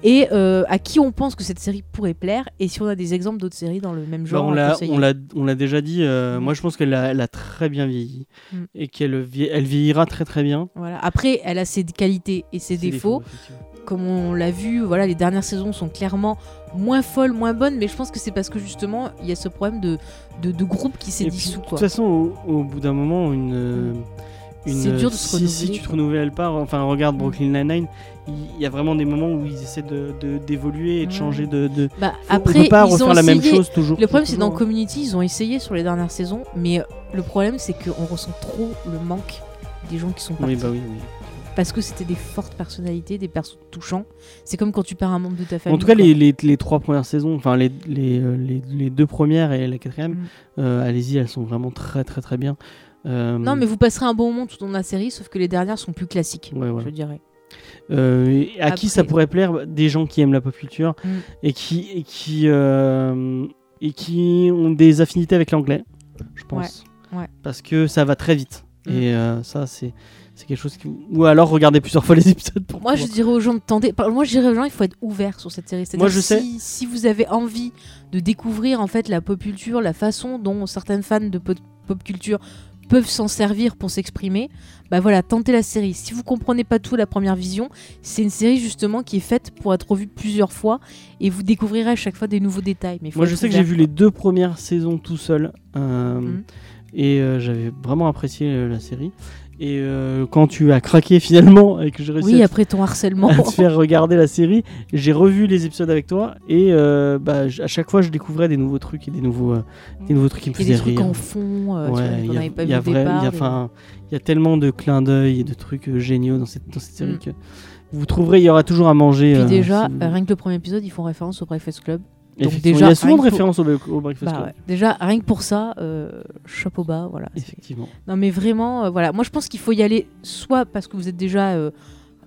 et euh, à qui on pense que cette série pourrait plaire et si on a des exemples d'autres séries dans le même Bah, genre. on à l'a, conseiller. on l'a, déjà dit. euh, Mm. Moi, je pense qu'elle a, elle a très bien vieilli Mm. et qu'elle elle vieillira très très bien. Voilà. Après, elle a ses qualités et ses Ses défauts. Comme on l'a vu, voilà, les dernières saisons sont clairement moins folles, moins bonnes, mais je pense que c'est parce que justement il y a ce problème de, de, de groupe qui s'est dissous. De toute façon, au, au bout d'un moment, une. une C'est dur de se si, si renouveler, tu te renouvelles pas, enfin regarde Mm. Brooklyn Nine-Nine, il y a vraiment des moments où ils essaient de, de- d'évoluer et de Ouais. changer de. de... Bah, après, on peut pas ils ont refaire la même chose toujours. Le problème, c'est dans. Community, ils ont essayé sur les dernières saisons, mais euh, le problème, c'est qu'on ressent trop le manque des gens qui sont partis. Oui, bah oui, oui. parce que c'était des fortes personnalités, des persos touchants. C'est comme quand tu perds un membre de ta famille. En tout cas, les, les, les trois premières saisons, enfin les, les, euh, deux premières et la quatrième, Mm. euh, allez-y, elles sont vraiment très très très bien. Euh, Non, mais vous passerez un bon moment tout de la série, sauf que les dernières sont plus classiques, Ouais, voilà. je dirais. Euh, à qui ça pourrait plaire Des gens qui aiment la pop culture Mm. et qui et qui euh, et qui ont des affinités avec l'anglais, je pense. Ouais, ouais. Parce que ça va très vite. Mm. Et euh, ça, c'est c'est quelque chose qui. Ou alors regarder plusieurs fois les épisodes pour. Moi, je dirais aux gens de tenter. Moi, je dirais aux gens, il faut être ouvert sur cette série. Moi, je sais. si, si vous avez envie de découvrir en fait la pop culture, la façon dont certaines fans de pop, pop culture peuvent s'en servir pour s'exprimer, bah voilà, tentez la série. Si vous comprenez pas tout à la première vision, c'est une série justement qui est faite pour être revue plusieurs fois et vous découvrirez à chaque fois des nouveaux détails. Mais Moi, je sais que j'ai vu les deux premières saisons tout seul. euh, Mhm. Et euh, j'avais vraiment apprécié euh, la série. Et euh, quand tu as craqué finalement et que j'ai réussi Oui, à, après ton harcèlement. à te faire regarder la série, j'ai revu les épisodes avec toi et euh, bah, à chaque fois je découvrais des nouveaux trucs et des nouveaux, euh, des nouveaux trucs qui me faisaient des trucs rire. en fond Ouais, il qu'on y a- n'avait pas il vu y y y a tellement de clins d'œil et de trucs géniaux dans cette, dans cette série Mm. que vous trouverez, il y aura toujours à manger. Puis déjà, si vous- rien que le premier épisode, ils font référence au Breakfast Club. Donc Effectivement, déjà, il y a souvent de pour- références au, au Breakfast Bah Club. ouais. Déjà, rien que pour ça, euh, chapeau bas, voilà. Effectivement. Non, mais vraiment, euh, voilà. Moi, je pense qu'il faut y aller soit parce que vous êtes déjà euh,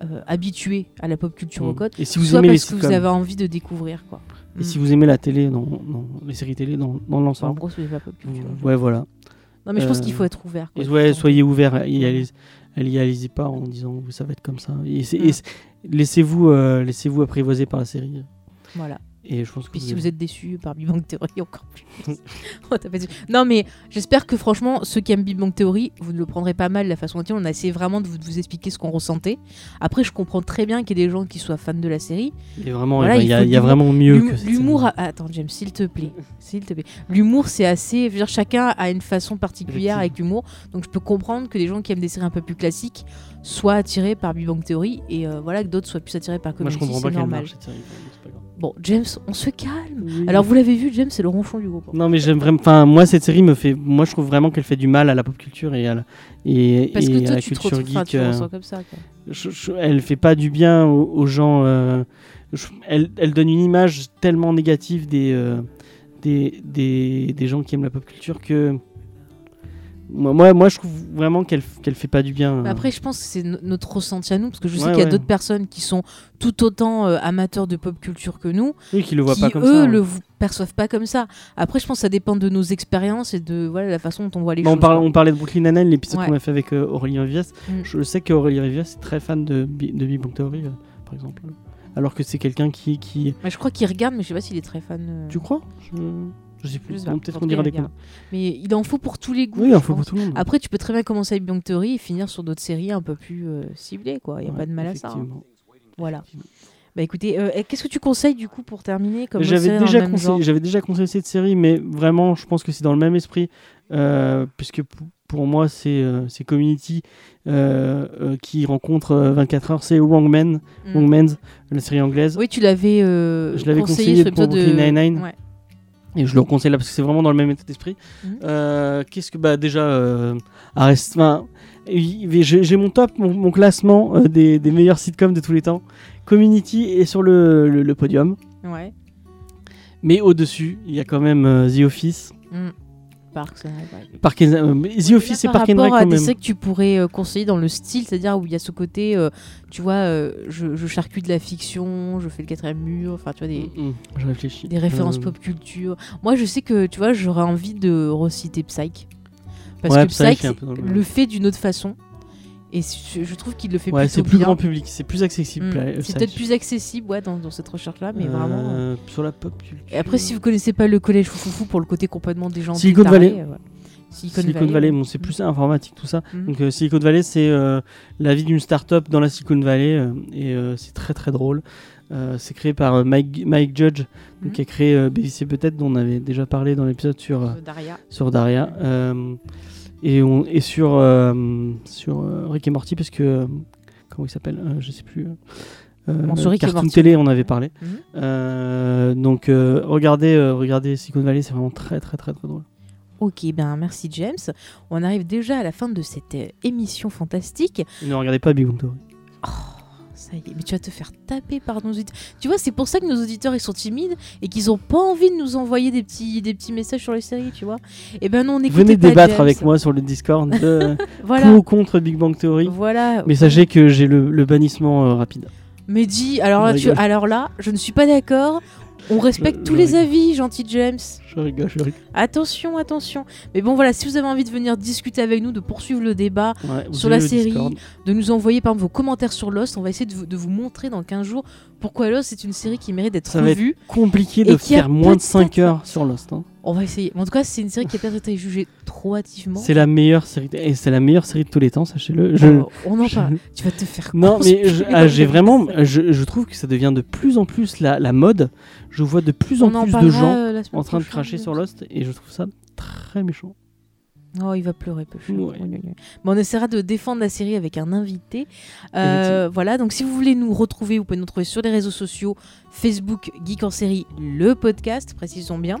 euh, habitué à la pop culture au Mm. code, Et si vous soit aimez les parce que vous avez envie de découvrir, quoi. et si vous aimez la télé, dans, dans les séries télé dans, dans Enfin, en l'ensemble, gros, c'est la pop culture. vous- ouais voilà. Non, mais je pense qu'il faut être ouvert. quoi. Ouais, soyez ouverts, y allez, allez, allez-y pas en disant ça va être comme ça. Et, c'est- Mm. et c'est- laissez-vous, laissez-vous apprivoiser par la série. Voilà. Et je pense que Puis vous si vous êtes déçu par Big Bang Theory, encore plus. On dit. non, mais j'espère que franchement, ceux qui aiment Big Bang Theory, vous ne le prendrez pas mal la façon dont on a essayé vraiment de vous, de vous expliquer ce qu'on ressentait. Après, je comprends très bien qu'il y ait des gens qui soient fans de la série. il y a vraiment, Voilà, il il y a, faut il y a l'humour- vraiment mieux L'humour- que L'humour. a- Attends, James, s'il te plaît. S'il te plaît. L'humour, c'est assez. Je veux dire, chacun a une façon particulière avec l'humour. Donc, je peux comprendre que les gens qui aiment des séries un peu plus classiques soient attirés par Big Bang Theory et euh, voilà, que d'autres soient plus attirés par Moi, je Community. comprends pas normal. marche série. c'est pas grave. Bon, James, on se calme. Oui. Alors, vous l'avez vu, James, c'est le ronchon du groupe. Non, mais j'aime vraiment. Enfin, moi, cette série me fait. Moi, je trouve vraiment qu'elle fait du mal à la pop culture et à la, et, Parce et que à la tu culture geek. tu euh, comme ça. Quoi. je- je- elle fait pas du bien aux, aux gens. euh, je- elle, elle donne une image tellement négative des, euh, des, des, des gens qui aiment la pop culture que. Moi, moi, moi, je trouve vraiment qu'elle qu'elle fait pas du bien. Mais Après, je pense que c'est no- notre ressenti à nous, parce que je sais Ouais, qu'il y a ouais. d'autres personnes qui sont tout autant euh, amateurs de pop culture que nous, oui, qui le voient qui pas comme eux ça. hein. le perçoivent pas comme ça. Après, je pense que ça dépend de nos expériences et de voilà la façon dont on voit les Bah, on, choses. parle- on parlait de Brooklyn Nine-Nine, l'épisode Ouais. qu'on a fait avec euh, Aurélien Vias. Mm. Je sais qu'Aurélien Vias est très fan de, Bi- de Big Bang Theory, euh, par exemple. Alors que c'est quelqu'un qui, qui. Mais je crois qu'il regarde, mais je sais pas s'il est très fan. euh, Tu crois? Je... je sais plus. Bon, Peut-être qu'on dira des. Mais il en faut pour tous les goûts. Oui, il en faut pour tout le monde. Après, tu peux très bien commencer avec Bang Theory et finir sur d'autres séries un peu plus euh, ciblées, quoi. Il y a Ouais, pas de mal à ça. hein. Voilà. Bah écoutez, euh, qu'est-ce que tu conseilles du coup pour terminer comme J'avais déjà, conseillé- j'avais déjà conseillé cette série, mais vraiment, je pense que c'est dans le même esprit, euh, puisque pour moi, c'est c'est Community euh, qui rencontre euh, 24 heures, c'est Wrong Men, Mm. Wrong Men's, la série anglaise. Oui, tu l'avais Je l'avais conseillé, conseillé sur pour de Brooklyn Nine-Nine. Ouais. Et je le conseille là parce que c'est vraiment dans le même état d'esprit. Mhm. Euh, Qu'est-ce que bah déjà euh, Arrest- enfin, il- j'ai mon top, mon, mon classement euh, des, des meilleurs sitcoms de tous les temps. Community est sur le, le- le podium, Ouais. mais au-dessus, il y a quand même The Office. Mm. Parks and Rec. Park and- euh, mais The Office et Par Park and Rec rapport à des séries que tu pourrais euh, conseiller dans le style, c'est-à-dire où il y a ce côté, euh, tu vois, euh, je, je charcute de la fiction, je fais le quatrième mur, enfin, tu vois, des, Mm, mm, Je réfléchis. des références pop culture. Moi, je sais que, tu vois, j'aurais envie de reciter Psych. Parce Ouais, que Psych, Psych, c'est un peu dans le même. le fait d'une autre façon. Et je, trouve qu'il le fait Ouais, c'est plus bien. grand public, c'est plus accessible. Mm. C'est peut-être plus accessible ouais, dans, dans cette recherche-là, mais vraiment. euh. Euh, Sur la pop culture. Et après, si vous connaissez pas le collège Foufoufou pour le côté complètement déjanté, Silicon taré, Valley. euh, ouais. Silicon, Silicon Valley. Bon, c'est plus informatique tout ça. Mhm. Donc euh, Silicon Valley, c'est euh, la vie d'une start-up dans la Silicon Valley et c'est très très drôle. C'est créé par Mike, Mike Judge, donc, Mhm. qui a créé BBC peut-être, dont on avait déjà parlé dans l'épisode sur, Daria. sur Daria. Et, on, et sur, euh, sur euh, Rick et Morty, parce que. euh, comment il s'appelle Je sais plus. Bon, sur Rick et Morty. Télé, on avait parlé. Mhm. Donc regardez, regardez Silicon Valley, c'est vraiment très très très très drôle. Ok, ben merci James. On arrive déjà à la fin de cette émission fantastique. Ne regardez pas Big Bang Theory. Ça y est, mais tu vas te faire taper par nos auditeurs. Tu vois, c'est pour ça que nos auditeurs ils sont timides et qu'ils ont pas envie de nous envoyer des petits, des petits messages sur les séries, tu vois. Et ben non, on écoute Venez pas débattre James. avec moi sur le Discord de Voilà. pour ou contre Big Bang Theory. Voilà. Mais sachez que j'ai le, le bannissement euh, rapide. Mais dis, alors là, tu- alors là, je ne suis pas d'accord. On respecte Je- tous je les rigole. avis, gentil James. Je rigole, je rigole. Attention, attention. Mais bon, voilà, si vous avez envie de venir discuter avec nous, de poursuivre le débat, Ouais, Sur la série, Discord. de nous envoyer par exemple vos commentaires sur Lost, on va essayer de vous, de vous montrer dans 15 jours pourquoi Lost c'est une série qui mérite d'être revue. Compliqué de faire moins de 5 peut-être- heures sur Lost. hein. On va essayer. Mais en tout cas, c'est une série qui a peut-être été jugée trop hâtivement. C'est la meilleure série de- et c'est la meilleure série de tous les temps, sachez-le. Je- Oh, on en je- parle. Tu vas te faire Non, mais ah, j'ai vraiment, je, je trouve que ça devient de plus en plus la, la mode. Je vois de plus On en en plus de gens euh, en train de prochaine, cracher sur. Lost et je trouve ça très méchant. Oh, il va pleurer, peu. Ouais. Bon, on essaiera de défendre la série avec un invité. Euh, voilà, donc si vous voulez nous retrouver, vous pouvez nous trouver sur les réseaux sociaux Facebook Geek en série, le podcast, précisons bien.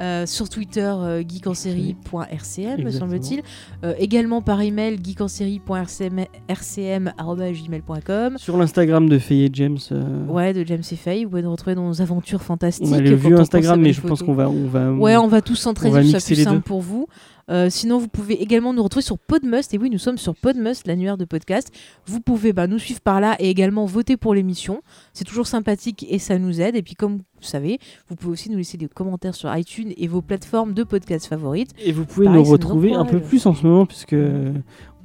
Euh, sur Twitter, euh, geekensérie.rcm, me semble-t-il. Euh, également par email, geekensérie.rcm.gmail.com. Sur l'Instagram de Faye et James, euh, Ouais, de James et Faye. Vous pouvez nous retrouver dans nos aventures fantastiques. on a le vieux Instagram, mais je pense qu'on va, on va, Ouais, on va tous centraliser, va ça plus simple deux. pour vous. Euh, sinon, vous pouvez également nous retrouver sur Podmust. Et oui, nous sommes sur Podmust, l'annuaire de podcast. Vous pouvez bah, nous suivre par là et également voter pour l'émission. C'est toujours sympathique et ça nous aide. Et puis, comme vous savez, vous pouvez aussi nous laisser des commentaires sur iTunes et vos plateformes de podcast favorites. Et vous pouvez Pareil, nous retrouver un peu plus en ce moment, puisque euh,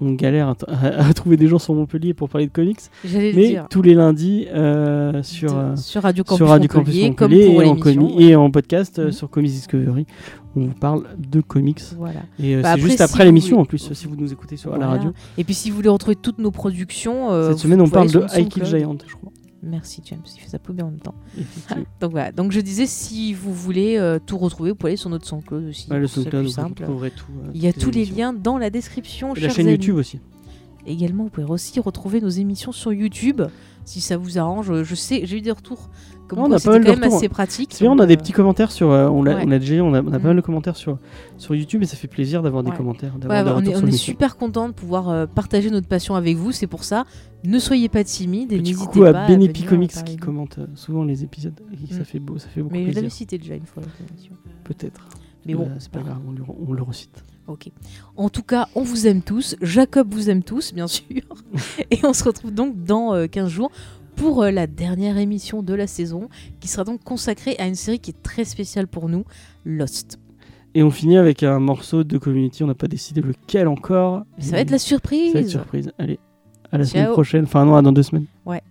on galère à, trouver des gens sur Montpellier pour parler de comics. Le Mais dire. tous les lundis euh, sur, De- euh, sur Radio Campus, sur Radio Campus Montpellier, Montpellier, comme pour et, en et podcast euh, Mhm. sur Comics Discovery. On vous parle de comics. Voilà. Et euh, Bah c'est juste si après l'émission en plus, si vous nous écoutez sur la radio. Et puis, si vous voulez retrouver toutes nos productions, euh, Cette semaine, on parle de High. Giant, je crois. Merci James, il fait ça peu bien en même temps. Donc voilà, donc je disais si vous voulez euh, tout retrouver, vous pouvez aller sur notre SoundCloud aussi. Ouais, le SoundCloud, vous trouverez tout. euh, Il y a tous les liens dans la description. Et la chaîne amis. YouTube aussi. Également, vous pouvez aussi retrouver nos émissions sur YouTube si ça vous arrange. Je sais, j'ai eu des retours comme on quoi a pas mal de quand même retours. assez pratique. C'est bien, on a des petits commentaires sur. euh, on, l'a- ouais. on a déjà, on a, on a pas mal de commentaires sur, sur YouTube et ça fait plaisir d'avoir des Ouais. commentaires. ouais, des on retours est, sur on est l'émission. super content de pouvoir euh, partager notre passion avec vous. C'est pour ça, ne soyez pas timides et Petit n'hésitez coucou pas à Benepi venir Comics parler qui commente euh, souvent les épisodes. Et Ça Mm. fait beau, ça fait beaucoup Mais je l'avais plaisir. cité déjà une fois. dans cette émission. Peut-être. Mais bon, Euh, c'est pas grave, on, le recite. Ok. En tout cas, on vous aime tous. Jacob vous aime tous, bien sûr. Et on se retrouve donc dans euh, 15 jours pour euh, la dernière émission de la saison, qui sera donc consacrée à une série qui est très spéciale pour nous, Lost. Et on finit avec un morceau de Community. On n'a pas décidé lequel encore. Ça va être la surprise. Ça va être surprise. Allez, à la semaine prochaine. Enfin, non, à dans deux semaines. Ouais.